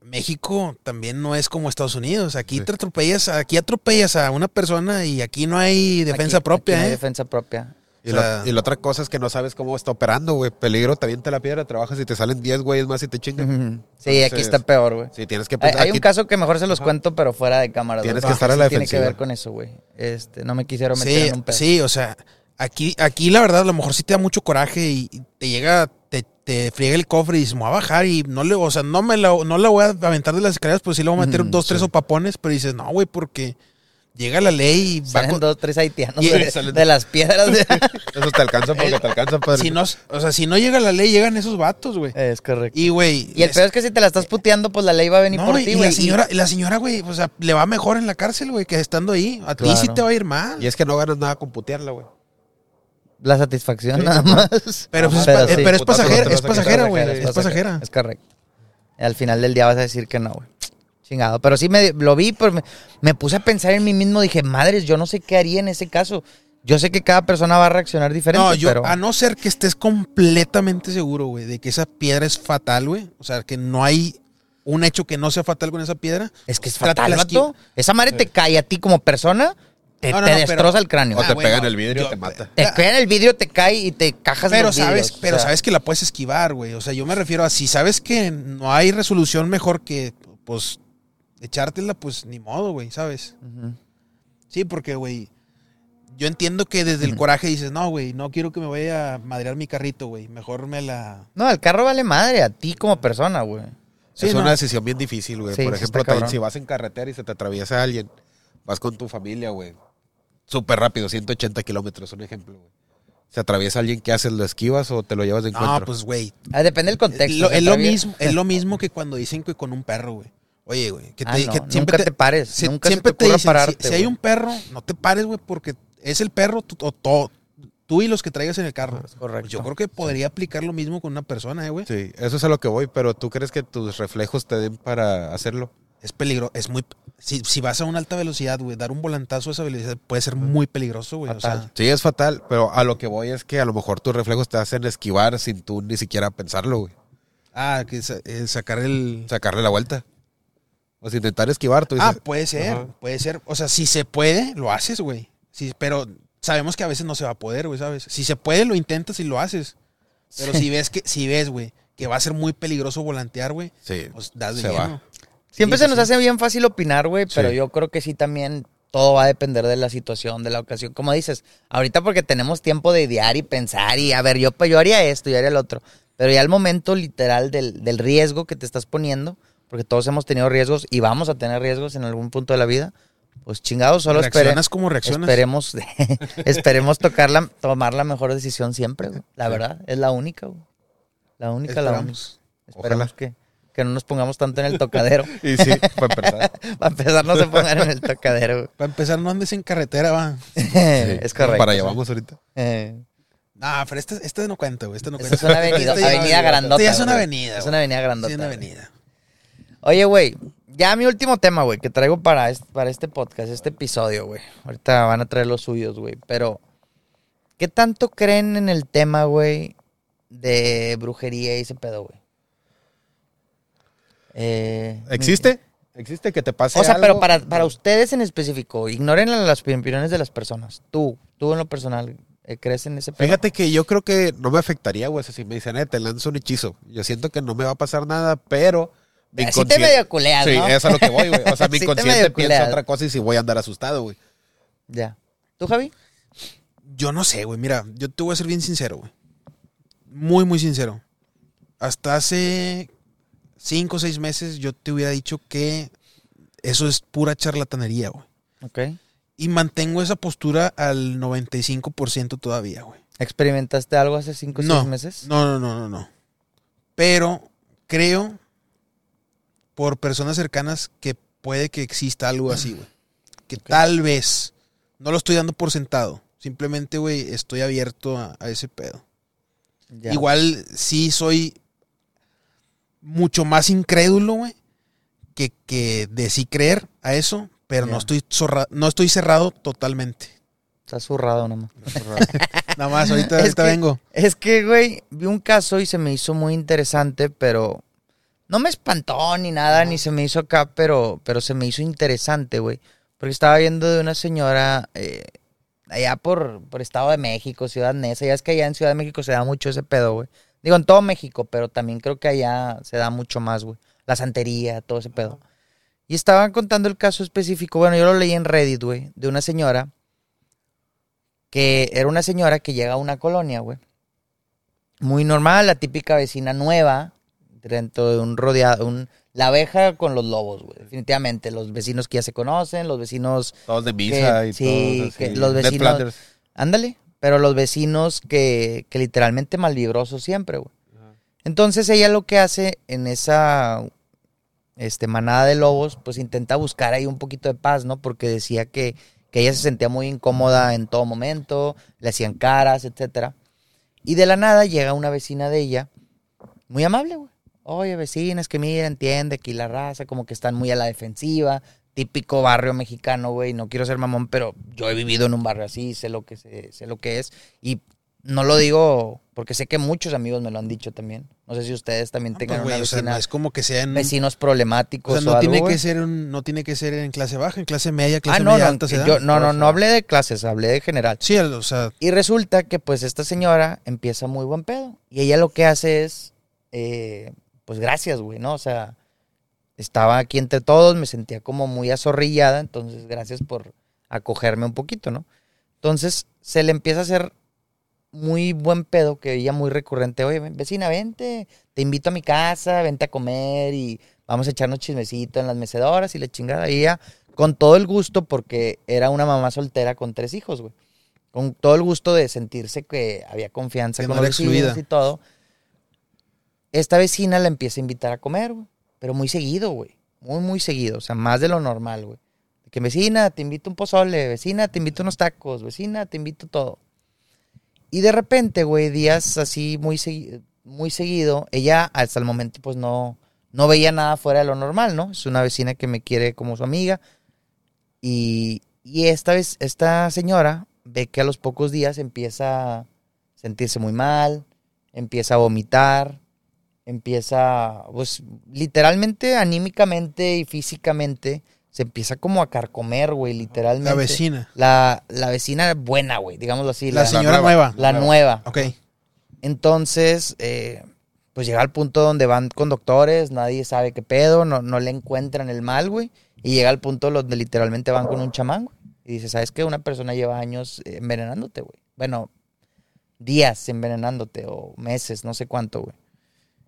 México también no es como Estados Unidos. Aquí Sí. te atropellas, aquí atropellas a una persona y aquí no hay defensa Aquí- propia, aquí no hay ¿eh? defensa propia. Y, O la, y la otra cosa es que no sabes cómo está operando, güey. Peligro, te avienta la piedra, trabajas y te salen 10 güeyes más y te chingan. Sí, aquí está peor, güey. Sí, tienes que Hay, pensar. hay aquí- un caso que mejor se los cuento, pero fuera de cámara. Tienes que estar a la sí Tiene que defensiva. ver con eso, güey. Este, no me quisieron meter Sí, en un pedo. sí, o sea, Aquí, aquí la verdad, a lo mejor sí te da mucho coraje y y te llega, te, te friega el cofre y dices, me voy a bajar y no le, o sea, no me la, no la voy a aventar de las escaleras, pues sí le voy a meter dos, tres sí. opapones, pero dices, no, güey, porque llega la ley y Salen con- dos, tres haitianos Y- de, salen- de las piedras. de- Eso te alcanza porque te alcanza, padre. si no, o sea, si no llega la ley, llegan esos vatos, güey. es correcto. Y, güey. Y el les- peor es que si te la estás puteando, pues la ley va a venir no, por y ti, la güey. señora, y la señora, güey, o sea, le va mejor en la cárcel, güey, que estando ahí. A ti Claro. sí te va a ir mal. Y es que no ganas nada con putearla, güey. La satisfacción Sí, nada más. Pero, pues, es, Pero eh, sí. pero es pasajera, es pasajera, güey. Es pasajera. Es correcto. Al final del día vas a decir que no, güey. Chingado. Pero sí me lo vi, pero me, me puse a pensar en mí mismo. Dije, madres, yo no sé qué haría en ese caso. Yo sé que cada persona va a reaccionar diferente, No, yo, pero... a no ser que estés completamente seguro, güey, de que esa piedra es fatal, güey. O sea, que no hay un hecho que no sea fatal con esa piedra. Es que es fatal, la vato. Esa madre te cae a ti como persona, te, No, no, te no, destroza pero- el cráneo. O Ah, te bueno, pega en el vidrio y te mata. Te cae en el vidrio, te cae y te cajas Pero los sabes, vidrios, pero o sea, sabes que la puedes esquivar, güey. O sea, yo me refiero a si sabes que no hay resolución mejor que, pues, echártela, pues ni modo, güey, ¿sabes? Sí, porque, güey, yo entiendo que desde el coraje dices, no, güey, no quiero que me vaya a madrear mi carrito, güey. Mejor me la. No, el carro vale madre a ti como persona, güey. Sí, es no. una decisión bien difícil, güey. Sí, Por ejemplo, si vas en carretera y se te atraviesa alguien, vas con tu familia, güey. Súper rápido, 180 kilómetros, un ejemplo, güey. Se atraviesa alguien, ¿qué haces? ¿Lo esquivas o te lo llevas de encuentro? No, pues, güey. Ah, depende del contexto. Lo- es lo mismo, es lo mismo que cuando dicen que con un perro, güey. Oye, güey, que, te, Ah, no, que nunca te pares, si- nunca se siempre te ocurra dicen, si- pararte, Si, hay un perro, no te pares, güey, porque es el perro tú, o to- tú y los que traigas en el carro. Es correcto. Pues yo creo que podría aplicar lo mismo con una persona, eh, güey. Sí, eso es a lo que voy, pero ¿tú crees que tus reflejos te den para hacerlo? Es peligroso, es muy... Si, si vas a una alta velocidad, güey, dar un volantazo a esa velocidad puede ser muy peligroso, güey. O sea. Sí, es fatal, pero a lo que voy es que a lo mejor tus reflejos te hacen esquivar sin tú ni siquiera pensarlo, güey. ah, que sa- eh, sacar el... Sacarle la vuelta. O sea, intentar esquivar, tú Ah, dices, puede ser, Ajá. puede ser. O sea, si se puede, lo haces, güey. Sí, pero sabemos que a veces no se va a poder, güey, ¿sabes? Si se puede, lo intentas y lo haces. Pero si ves que, si ves, güey, que va a ser muy peligroso volantear, güey, sí, pues das de Se lleno. va. Siempre Sí, se nos sí. hace bien fácil opinar, güey, pero Sí. yo creo que sí también todo va a depender de la situación, de la ocasión. Como dices, ahorita porque tenemos tiempo de idear y pensar y a ver, yo, yo haría esto, yo haría el otro. Pero ya el momento literal del, del riesgo que te estás poniendo, porque todos hemos tenido riesgos y vamos a tener riesgos en algún punto de la vida, pues chingados, solo espere- Reaccionas como reaccionas. esperemos, esperemos tocar la- tomar la mejor decisión siempre, güey. La verdad, es la única, güey. La única, la única. Esperemos Ojalá. que, que no nos pongamos tanto en el tocadero. Y sí, para empezar. Para empezar, no se pongan en el tocadero. güey. Para empezar, no andes en carretera, va. es correcto. Para allá vamos ahorita. Eh, No, pero este, este no cuenta, güey. Este no esta cuenta. es una avenida, Este ya- avenida grandota. Este ya es una güey. avenida. Es una avenida grandota. Sí, una güey. avenida. Oye, güey, ya mi último tema, güey, que traigo para este, para este podcast, este episodio, güey. Ahorita van a traer los suyos, güey. Pero, ¿qué tanto creen en el tema, güey, de brujería y ese pedo, güey? Eh, ¿Existe? ¿Existe que te pase O sea, algo? pero para, para ustedes en específico, ignoren las opiniones de las personas. Tú, tú en lo personal, eh, ¿crees en ese pedo? Fíjate que yo creo que no me afectaría, güey. o sea, Si me dicen, eh, te lanzo un hechizo. Yo siento que no me va a pasar nada, pero mi Así te medio culeas, Sí, ¿no? es a lo que voy, güey. O sea, mi inconsciente piensa otra cosa y si voy a andar asustado, güey. Ya. ¿Tú, Javi? Yo no sé, güey. Mira, yo te voy a ser bien sincero, güey. Muy, muy sincero. Hasta hace cinco o seis meses yo te hubiera dicho que eso es pura charlatanería, güey. Ok. Y mantengo esa postura al 95% todavía, güey. ¿Experimentaste algo hace cinco o No, seis meses? No, no, no, no, no. Pero creo por personas cercanas que puede que exista algo así, güey. Que tal vez, no lo estoy dando por sentado. Simplemente, güey, estoy abierto a, a ese pedo. Ya. Igual sí soy mucho más incrédulo, güey, que, que de sí creer a eso, pero no, estoy zorra- no estoy cerrado totalmente. Está zurrado nomás. Nada más, ahorita que- vengo. Es que, güey, vi un caso y se me hizo muy interesante, pero no me espantó ni nada, ni se me hizo acá, pero, pero se me hizo interesante, güey. Porque estaba viendo de una señora eh, allá por, por Estado de México, Ciudad Neza. Ya es que allá en Ciudad de México se da mucho ese pedo, güey. Digo, en todo México, pero también creo que allá se da mucho más, güey. La santería, todo ese pedo. Y estaban contando el caso específico, bueno, yo lo leí en Reddit, güey, de una señora que era una señora que llega a una colonia, güey. Muy normal, la típica vecina nueva, dentro de un rodeado, un, la abeja con los lobos, güey. Definitivamente, los vecinos que ya se conocen, los vecinos Todos de misa que- y sí, todos así. que los vecinos-. Ándale, pero los vecinos que, que literalmente malvibrosos siempre, güey. Entonces ella lo que hace en esa este, manada de lobos, pues intenta buscar ahí un poquito de paz, ¿no? Porque decía que, que ella se sentía muy incómoda en todo momento, le hacían caras, etcétera. Y de la nada llega una vecina de ella, muy amable, güey. Oye, vecina, es que mira, entiende que la raza, como que están muy a la defensiva, típico barrio mexicano, güey. No quiero ser mamón, pero yo he vivido en un barrio así, sé lo que sé, sé lo que es. Y no lo digo porque sé que muchos amigos me lo han dicho también. No sé si ustedes también No, tengan pues, una o sea, no es como que sean. vecinos O problemáticos sea, o, no algo, tiene que ser un, no tiene que ser en clase baja, en clase media, clase Ah, no, media no, alta yo, no, no, hablé de clases, hablé de general. Sí, o sea, Y resulta que pues esta señora empieza muy buen pedo. Y ella lo que hace es, eh, pues gracias, güey, ¿no? O sea, estaba aquí entre todos, me sentía como muy azorrillada, entonces gracias por acogerme un poquito, ¿no? Entonces se le empieza a hacer muy buen pedo, que ella muy recurrente, oye, vecina, vente, te invito a mi casa, vente a comer y vamos a echarnos chismecito en las mecedoras y la chingada. Y ella, con todo el gusto, porque era una mamá soltera con tres hijos, güey con todo el gusto de sentirse que había confianza Que con no los vecinos y todo. Esta vecina la empieza a invitar a comer, güey. Pero muy seguido, güey. Muy, muy seguido. O sea, más de lo normal, güey. Que vecina, te invito un pozole. Vecina, te invito unos tacos. Vecina, te invito todo. Y de repente, güey, días así muy, segui- muy seguido, ella hasta el momento pues no, no veía nada fuera de lo normal, ¿no? Es una vecina que me quiere como su amiga. Y, y esta vez, esta señora ve que a los pocos días empieza a sentirse muy mal, empieza a vomitar, empieza, pues literalmente, anímicamente y físicamente, se empieza como a carcomer, güey, literalmente. la vecina. La, la vecina buena, güey, digámoslo así. La, señora nueva. La nueva. Ok. Entonces, eh, pues llega al punto donde van con doctores, nadie sabe qué pedo, no, no le encuentran el mal, güey. Y llega al punto donde literalmente van con un chamán, güey. Y dice, ¿sabes qué? Una persona lleva años envenenándote, güey. Bueno, días envenenándote o meses, no sé cuánto, güey.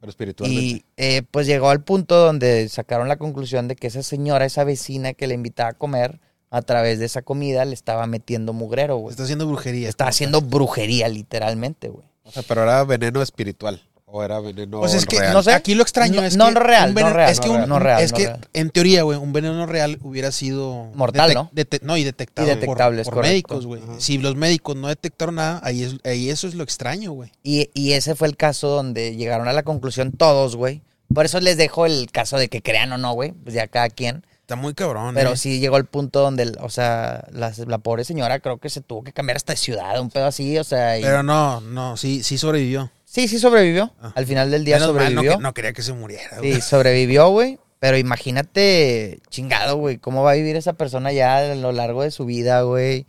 Pero espiritualmente. Y eh, pues llegó al punto donde sacaron la conclusión de que esa señora, esa vecina que le invitaba a comer, a través de esa comida le estaba metiendo mugrero, güey. Está haciendo brujería. Estaba haciendo brujería, literalmente, güey. O sea, pero era veneno espiritual. O era veneno Pues es que real. no sé. aquí lo extraño No, es no, que no real, un no veneno- real, es que no un- real, no real, es no que real. en teoría, güey, un veneno real hubiera sido Mortal, ¿no? no, y detectado Y detectable, por, por médicos, güey. Si los médicos no detectaron nada, ahí, es, ahí eso es lo extraño, güey. Y, y ese fue el caso donde llegaron a la conclusión todos, güey. Por eso les dejo el caso de que crean o no, güey. Pues ya cada quien. Está muy cabrón. Pero eh. sí llegó el punto donde, o sea, la, la pobre señora creo que se tuvo que cambiar hasta de ciudad, un pedo así, o sea. y- Pero no, no, sí, sí sobrevivió. Sí, sí sobrevivió. Ah. Al final del día Menos mal, no, sobrevivió. no quería que se muriera, güey. Sí, sobrevivió, güey. Pero imagínate, chingado, güey, cómo va a vivir esa persona ya a lo largo de su vida, güey.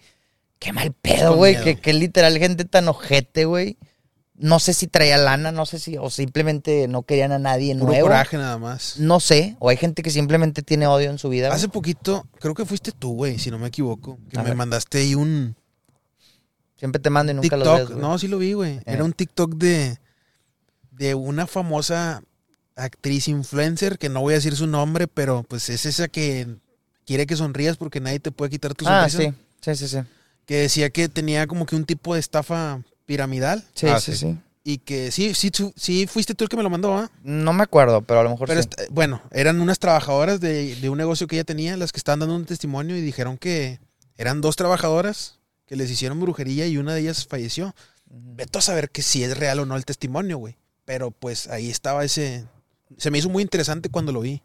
Qué mal pedo, güey. Que, que literal gente tan ojete, güey. No sé si traía lana, no sé si, o simplemente no querían a nadie Puro nuevo. coraje nada más. No sé, o hay gente que simplemente tiene odio en su vida. güey. Hace poquito, creo que fuiste tú, güey, si no me equivoco, que A me ver. mandaste ahí un Siempre te mando y nunca los TikTok. ves, güey. no, sí lo vi, güey. Eh. Era un TikTok de, de una famosa actriz influencer, que no voy a decir su nombre, pero pues es esa que quiere que sonrías porque nadie te puede quitar tu ah, sonrisa. sí, sí, sí, sí. Que decía que tenía como que un tipo de estafa piramidal Sí, Ah, sí, sí. sí. y que sí, sí, tú- sí fuiste tú el que me lo mandó, ¿ah? No me acuerdo, pero a lo mejor Pero sí. est- bueno, eran unas trabajadoras de, de un negocio que ella tenía, las que estaban dando un testimonio y dijeron que eran dos trabajadoras que les hicieron brujería y una de ellas falleció. Ujú. Veto a saber que si es real o no el testimonio, güey. Pero pues ahí estaba ese... Se me hizo muy interesante cuando lo vi.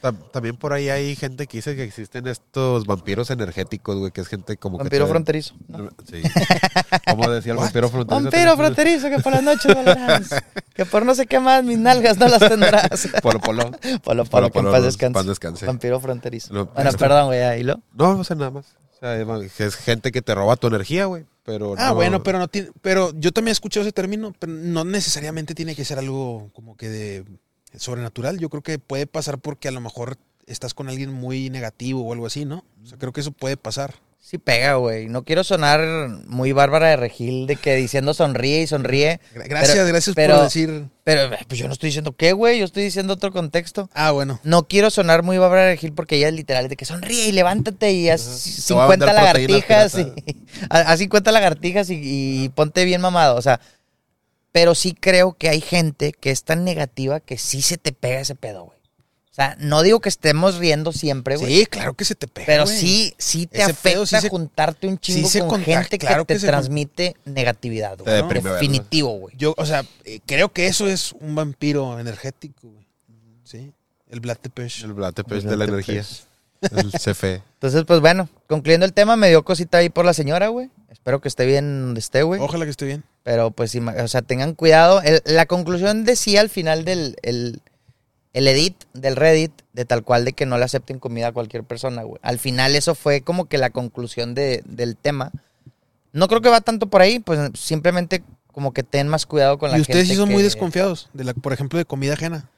Ta- También por ahí hay gente que dice que existen estos vampiros energéticos, güey, que es gente como Vampiro que... fronterizo. ¿no? Sí. Como decía el vampiro fronterizo. Vampiro fronterizo que por las noches volarás. que por no sé qué más mis nalgas no las tendrás. Polo, polo. Polo, polo, que en paz descanse. Paz descanse. Vampiro fronterizo. No, bueno, esto- perdón, güey, ahí lo. No, no sé nada más. O sea, es- es gente que te roba tu energía, güey. Pero Ah, no- bueno, pero no tiene... Pero yo también he escuchado ese término, pero no necesariamente tiene que ser algo como que de sobrenatural. Yo creo que puede pasar porque a lo mejor estás con alguien muy negativo o algo así, ¿no? O sea, creo que eso puede pasar. Sí pega, güey. No quiero sonar muy bárbara de regil de que diciendo sonríe y sonríe. Gra- Gracias, Pero- gracias pero- por decir. Pero pues yo no estoy diciendo qué, güey. Yo estoy diciendo otro contexto. Ah, bueno. No quiero sonar muy bárbara de regil porque ella es literal de que sonríe y levántate y haz Te voy a 50 vender proteínas lagartijas. Y, haz 50 lagartijas y, y ponte bien mamado. O sea, pero sí creo que hay gente que es tan negativa que sí se te pega ese pedo, güey. O sea, no digo que estemos riendo siempre, güey. Sí, claro que se te pega. Pero sí, sí te Ese afecta pedo sí se- juntarte un chingo sí con contagia, gente claro que que te con- transmite negatividad, güey. Definitivo, güey. Yo, o sea, eh, creo que eso es un vampiro energético, güey. Sí. El Vlad Tepes. El Blatepech de la energía. El CFE. Entonces, pues bueno, concluyendo el tema, me dio cosita ahí por la señora, güey. Espero que esté bien donde esté, güey. Ojalá que esté bien. Pero pues, o sea, tengan cuidado. El- la conclusión decía al final del el, el edit del Reddit, de tal cual de que no le acepten comida a cualquier persona, güey. Al final eso fue como que la conclusión de- del tema. No creo que va tanto por ahí, pues simplemente como que ten más cuidado con la Y gente. ustedes sí son muy desconfiados, de la, por ejemplo, de comida ajena.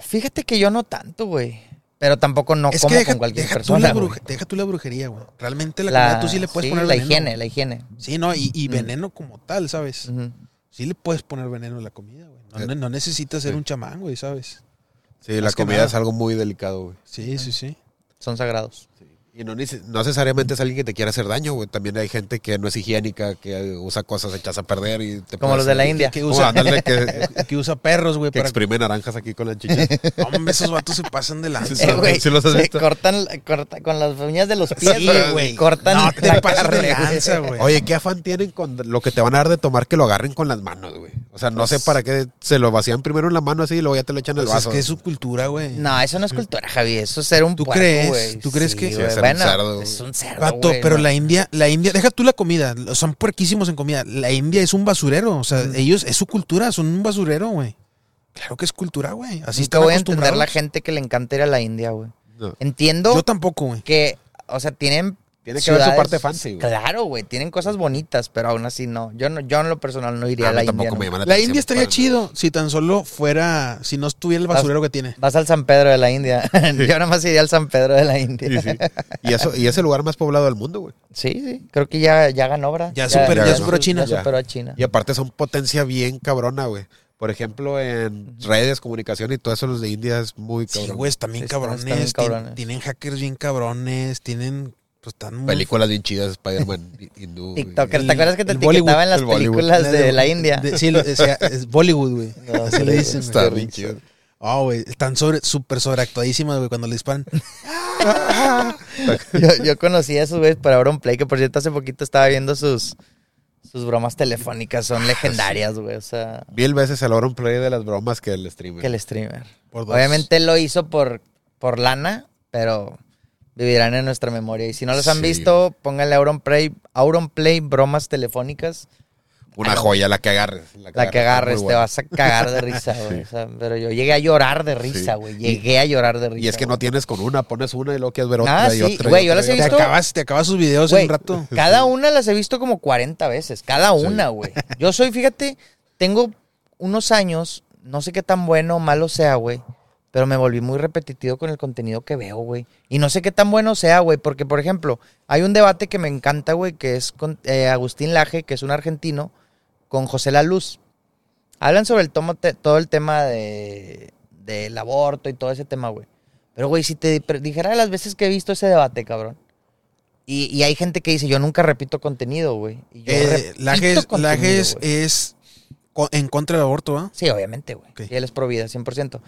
Fíjate que yo no tanto, güey. Pero tampoco no es como que deja, con cualquier deja tú persona. la güey. bruje- deja tú la brujería, güey. Realmente la, La- comida tú sí le puedes sí, poner la veneno. higiene, la higiene. Sí, no, y, y Mm. veneno como tal, ¿sabes? Ujú. Sí le puedes poner veneno a la comida, güey. No, Eh, no- no necesitas ser sí. un chamán, güey, ¿sabes? Sí, la comida es algo muy delicado, güey. Sí, sí, sí. Son sagrados. Y no, nece- no necesariamente es alguien que te quiera hacer daño, güey. También hay gente que no es higiénica, que usa cosas hechas a perder y te Como los de la India. Que usa, ándale, que, que usa perros, güey, que para... exprime naranjas aquí con la chicha. Hombre, esos vatos se pasan de lanza. Sí, Eh, güey, ¿Sí los has se visto? cortan, corta- con las uñas de los pies, Sí, güey. Cortan No te la de carne, lanza, güey. Oye, ¿qué afán tienen con lo que te van a dar de tomar que lo agarren con las manos, güey? O sea, no sé para qué se lo vacían primero en la mano así y luego ya te lo echan en el Pues es vaso. que es su cultura, güey. No, eso no es cultura, Javi. Eso es ser un ¿Tú puerco, crees? güey. ¿Tú crees Sí, que- Ser un Bueno, cerdo, güey. Es un cerdo, Vato, güey, pero no. la India, la India, deja tú la comida, son puerquísimos en comida. La India es un basurero, o sea, ellos, es su cultura, son un basurero, güey. Claro que es cultura, güey. Así están voy a entender la gente que le encanta ir a la India, güey. No. Entiendo Yo tampoco, güey. que, o sea, tienen Tiene que ver su parte fancy, güey. Claro, güey. Tienen cosas bonitas, pero aún así no. Yo, no, yo en lo personal no iría A a la tampoco India. me no. llama la La India estaría chido si tan solo fuera, si no estuviera el basurero que tiene. Vas al San Pedro de la India. yo nada más iría al San Pedro de la India. Sí, sí. Y, eso, y es el lugar más poblado del mundo, güey. Sí, sí. Creo que ya, ya ganó, ¿verdad? Ya super- ya superó a China. Ya Ya. superó a China. Y aparte son potencia bien cabrona, güey. Por ejemplo, en redes, comunicación y todo eso, los de India es muy Sí, cabrón. güey, están bien Sí, están- cabrones. están bien tien- cabrones. Tienen hackers bien cabrones, tienen, pues están muy... Películas bien chidas, Spider-Man, hindú. güey. TikToker, El- ¿te acuerdas que te etiquetaban las películas de la India? de- sí, o sea, es Bollywood, güey. No, Así le dicen, Está güey. bien chido. Ah, güey, están sobre, súper sobreactuadísimas, güey, cuando le disparan. yo, yo conocí a esos güeyes para Auronplay, que por cierto hace poquito estaba viendo sus, sus bromas telefónicas. Son legendarias, güey. O sea, Mil veces el Auron Play de las bromas que el streamer. que el streamer. Por dos. Obviamente él lo hizo por, por lana, pero vivirán en nuestra memoria. Y si no los han Sí. visto, pónganle Auronplay, Auronplay bromas telefónicas. Una joya, la que agarres. La que agarres, te vas a cagar de risa, güey. O sea, pero yo llegué a llorar de risa, Sí. güey. Llegué a llorar de risa. Y es que no tienes con una, pones una y luego quieres ver otra Ah, y sí, otra. y güey, yo otra las he Te otra. visto- acabas, te acabas sus videos Güey, en un rato. Cada una las he visto como 40 veces. Cada una, güey. Yo soy, fíjate, tengo unos años, no sé qué tan bueno o malo sea, güey. Pero me volví muy repetitivo con el contenido que veo, güey. Y no sé qué tan bueno sea, güey. Porque, por ejemplo, hay un debate que me encanta, güey, que es con eh, Agustín Laje, que es un argentino, con José La Luz. Hablan sobre el tomo- todo el tema de, del aborto y todo ese tema, güey. Pero, güey, si te di- dijera las veces que he visto ese debate, cabrón. Y, y hay gente que dice, yo nunca repito contenido, güey. Y Eh, Lajes güey. es co- en contra del aborto, ¿ah? Sí, obviamente, güey. Sí, él es pro vida, 100%.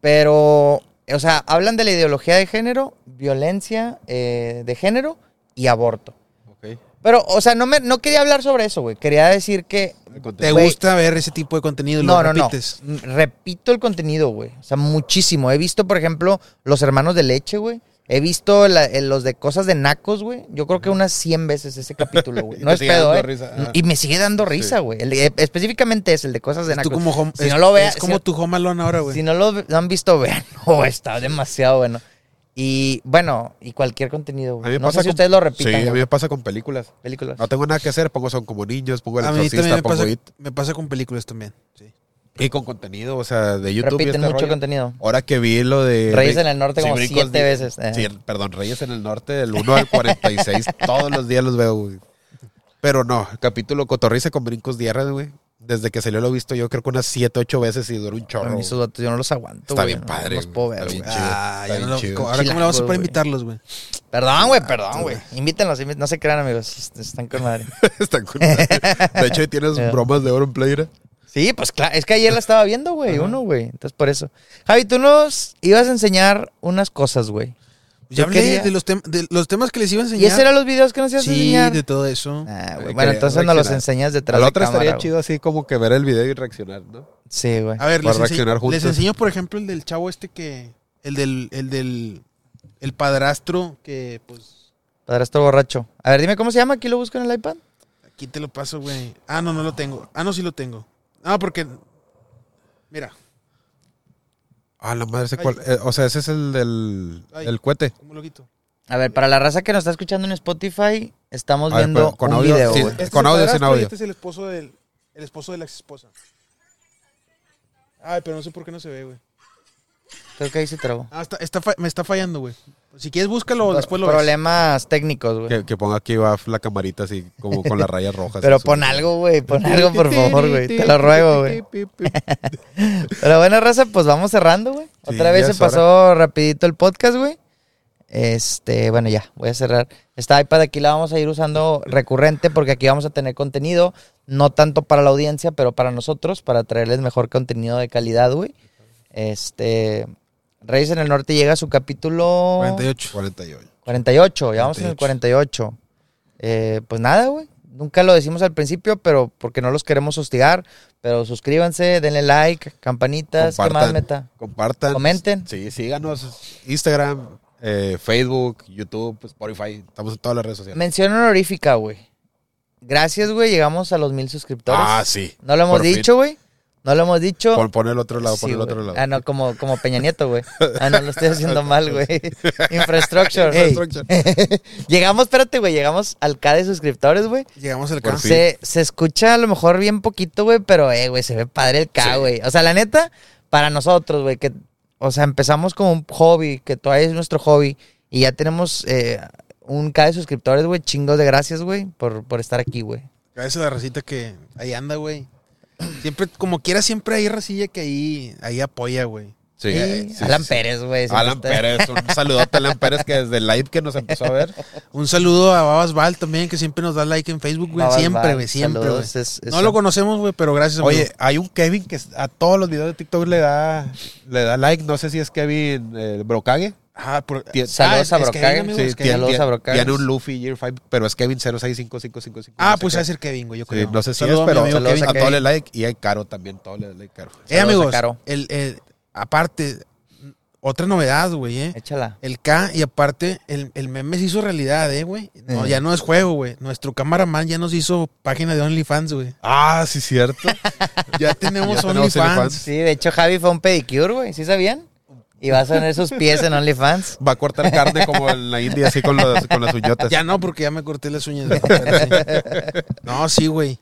Pero, o sea, hablan de la ideología de género, violencia eh, de género y aborto. Pero, o sea, no, me, no quería hablar sobre eso, güey. Quería decir que ¿Te gusta ver ese tipo de contenido y No, lo no, repites? no. Mm, Repito el contenido, güey. O sea, muchísimo. He visto, por ejemplo, Los Hermanos de Leche, güey. He visto la- eh, los de Cosas de Nacos, güey. Yo creo que unas 100 veces ese capítulo, güey. No es pedo, ¿eh? risa. Ah. Y me sigue dando risa, güey. El de- Específicamente es el de Cosas de Tú Nacos. como home- si es, no lo veas, es como si, tu home alone ahora, güey. si no lo no han visto, vean. Oh, está demasiado bueno. Y bueno, y cualquier contenido, A mí güey. me No pasa sé si con- ustedes lo Sí, repitan, a mí me pasa con películas. Películas. No tengo nada que hacer, pongo Son como niños, pongo El a mí también Exorcista, me pongo pasa, It. me pasa con películas también. Sí. Y con contenido, o sea, de YouTube. y Repiten este mucho rollo. contenido. Ahora que vi lo de... Reyes en el Norte como siete veces. eh. Sí, perdón, Reyes en el Norte, del 1 al 46, todos los días los veo, güey. Pero no, el capítulo Cotorriza con brincos diarios, güey. Desde que salió lo he visto yo creo que unas 7, 8 veces y dura un A chorro. mí esos vatos yo no los aguanto, Está güey, bien no padre, los güey. puedo ver, Está bien güey. chido. Ah, está ya no bien lo- chido. ahora cómo le vamos a para invitarlos, güey. Perdón, güey, perdón, güey. Invítenlos, invít- no se crean, amigos. est- Están con madre. Están con madre. De hecho, ahí tienes bromas de oro en playera. Sí, pues claro, es que ayer la estaba viendo, güey, uno, güey. Entonces, por eso. Javi, tú nos ibas a enseñar unas cosas, güey. Ya Yo hablé quería- de, los de los temas que les iba a enseñar. ¿Y esos eran los videos que nos ibas a Sí, enseñar? de todo eso. Ah, güey. Bueno, entonces nos los enseñas detrás la de otra cámara, estaría chido así como que ver el video y reaccionar, ¿no? Sí, güey. A ver, Para les, reaccionar enseño, juntos. les enseño, por ejemplo, el del chavo este que. El del. El del. El padrastro que, pues. Padrastro borracho. A ver, dime cómo se llama. Aquí lo busco en el iPad. Aquí te lo paso, güey. Ah, no, no lo tengo. Ah, no, sí lo tengo. Ah, porque. Mira, Ah, la madre, ese Ay. cuál. eh, o sea, ese es el del Ay. el cohete. ¿cómo lo quito? A ver, para la raza que nos está escuchando en Spotify, estamos ver, viendo con un audio, video, sí. Este Con el audio, sin audio. Este es el esposo del. El esposo de la ex esposa. Ay, pero no sé por qué no se ve, güey. Creo que ahí se trabó. Ah, está, me está fallando, güey. Si quieres, búscalo, después lo ves. Problemas técnicos, güey. Que, que ponga aquí va la camarita así como con las rayas rojas. Pero pon algo, güey. Pon algo, por favor, güey. Te lo ruego, güey. Pero bueno, raza, pues vamos cerrando, güey. Sí, Otra vez se es hora. pasó rapidito el podcast, güey. Este, bueno, ya, voy a cerrar. Esta iPad aquí la vamos a ir usando recurrente porque aquí vamos a tener contenido, no tanto para la audiencia, pero para nosotros, para traerles mejor contenido de calidad, güey. Este, Reyes en el Norte llega a su capítulo 48. 48. 48, ya vamos en el 48. Eh, pues nada, güey. Nunca lo decimos al principio, pero porque no los queremos hostigar. Pero suscríbanse, denle like, campanitas, ¿qué más, meta? Compartan. Comenten. Sí, síganos. Instagram, eh, Facebook, YouTube, Spotify. Estamos en todas las redes sociales. Mención honorífica, güey. Gracias, güey. Llegamos a los mil suscriptores. Ah, sí. No lo hemos Por fin. dicho, güey. No lo hemos dicho. Pon, pon el otro lado, Sí, pon el otro lado. Ah, no, como, como Peña Nieto, güey. Ah, no, lo estoy haciendo mal, güey. Infrastructure. Llegamos, espérate, güey. Llegamos al K de suscriptores, güey. Llegamos al Por fin. Se, se escucha a lo mejor bien poquito, güey, pero, eh, güey, se ve padre el K, Sí. güey. O sea, la neta, para nosotros, güey, que, o sea, empezamos como un hobby, que todavía es nuestro hobby, y ya tenemos eh, un K de suscriptores, güey, chingos de gracias, güey, por, por estar aquí, güey. Gracias a la racita que ahí anda, güey. Siempre, como quiera, siempre hay racilla que ahí, ahí apoya, güey. Sí, Alan sí. Pérez, güey. Alan está- Pérez, un saludote a Alan Pérez que desde el live que nos empezó a ver. Un saludo a Babas Val también, que siempre nos da like en Facebook, güey. Siempre, güey, siempre, güey. saludos, es- es- No lo conocemos, güey, pero gracias, amigo. Oye, hay un Kevin que a todos los videos de TikTok le da, le da like. No sé si es Kevin eh, Brocage. Ah, por- Tien- Saludos Ah, a es- es Brocage. Kevin, amigo, Sí, tiene, Saludos tiene- a tiene un Luffy Year 5, pero es Kevin 065555. Ah, no sé pues va a ser Kevin, güey, yo Sí, creo. no sé si Saludo es, a pero amigo saludos Kevin. a a Kevin. le like y hay Caro también, todos le like Caro. Eh, Saludos a amigos, Caro. el, el- aparte, otra novedad, güey, eh. Échala. El K y aparte el, el meme se hizo realidad, eh, güey. No, Eh. ya no es juego, güey. Nuestro cameraman ya nos hizo página de OnlyFans, güey. Ah, sí, cierto. Ya tenemos OnlyFans. OnlyFans. Sí, de hecho, Javi fue a un pedicure, güey. ¿Sí sabían? Y va a tener sus pies en OnlyFans. Va a cortar carne como en la India, así con, los- con las uñotas. Ya no, porque ya me corté las uñas. No, sí, güey.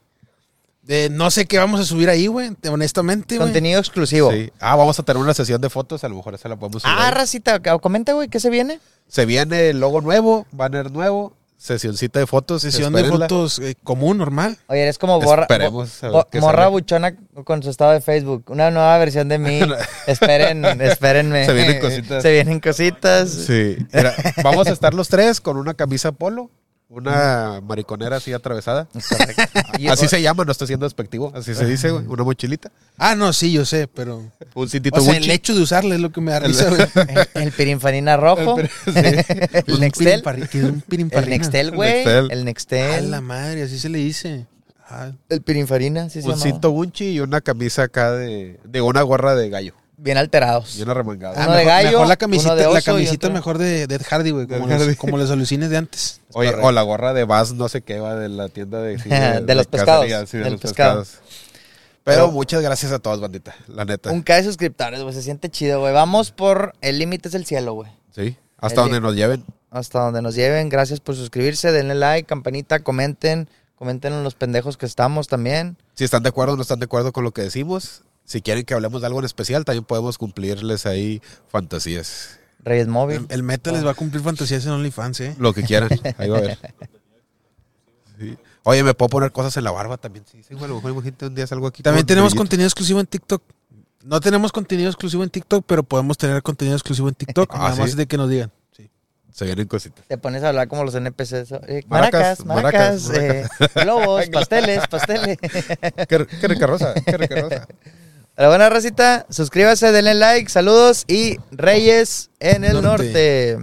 Eh, no sé qué vamos a subir ahí, güey. Honestamente, güey. Contenido exclusivo. Sí. Ah, vamos a tener una sesión de fotos, a lo mejor esa la podemos subir. Ah, ahí. racita, comenta, güey, ¿qué se viene? Se viene el logo nuevo, banner nuevo, sesioncita de fotos. Sesión de fotos eh, común, normal. Oye, eres como borra, bo- morra sale. buchona con su estado de Facebook. Una nueva versión de mí. Esperen, espérenme. Se vienen cositas. Se vienen cositas. Sí. Mira, vamos a estar los tres con una camisa polo, una mariconera así atravesada. Y- Así se llama, no estoy siendo despectivo, así se dice, güey. Una mochilita, Ah, no, sí, yo sé, pero. un cintito O sea, Gucci. el hecho de usarla es lo que me da El- risa, güey. El, el pirinfarina rojo. El el Un Nextel. es un El. Nextel, güey. Nextel. El A Nextel. la madre, así se le dice. Ah, El pirinfarina, sí se Un llama. cinto Gucci y una camisa acá de, de una gorra de gallo. Bien alterados. Remangada. Uno Ah, de mejor, gallo, mejor uno la camisita, de la oso camisita mejor de, de Ed Hardy, güey. Como, los- como los alucines de antes. Oye, o la gorra de Bass, no sé qué va, de la tienda de... sí, De los pescados, sí, de del los pescado. pescados. Pero, Pero- muchas gracias a todos, bandita, la neta. Un K de suscriptores, güey. Se siente chido, güey. Vamos por el límite es el cielo, güey. Sí, hasta El- donde nos lleven. Hasta donde nos lleven. Gracias por suscribirse. Denle like, campanita, comenten. Comenten en los pendejos que estamos también. Si están de acuerdo o no están de acuerdo con lo que decimos, si quieren que hablemos de algo en especial, también podemos cumplirles ahí fantasías. Reyes Móvil. El, el Meta les va a cumplir fantasías en OnlyFans, ¿eh? Lo que quieran. Ahí va a ver. Sí. Oye, me puedo poner cosas en la barba también. Sí, sí, güey, a lo mejor imagínate un día salgo aquí. También con tenemos brillito. contenido exclusivo en TikTok. No tenemos contenido exclusivo en TikTok, pero podemos tener contenido exclusivo en TikTok. Ah, nada ¿sí? más de que nos digan. Sí. Se vienen cositas. Te pones a hablar como los NPCs. eh, Maracas, maracas, maracas, maracas, eh, globos, pasteles, pasteles. Qué, qué rica rosa, qué rica rosa. A la buena racita, suscríbase, denle like, saludos y Reyes en el Norte.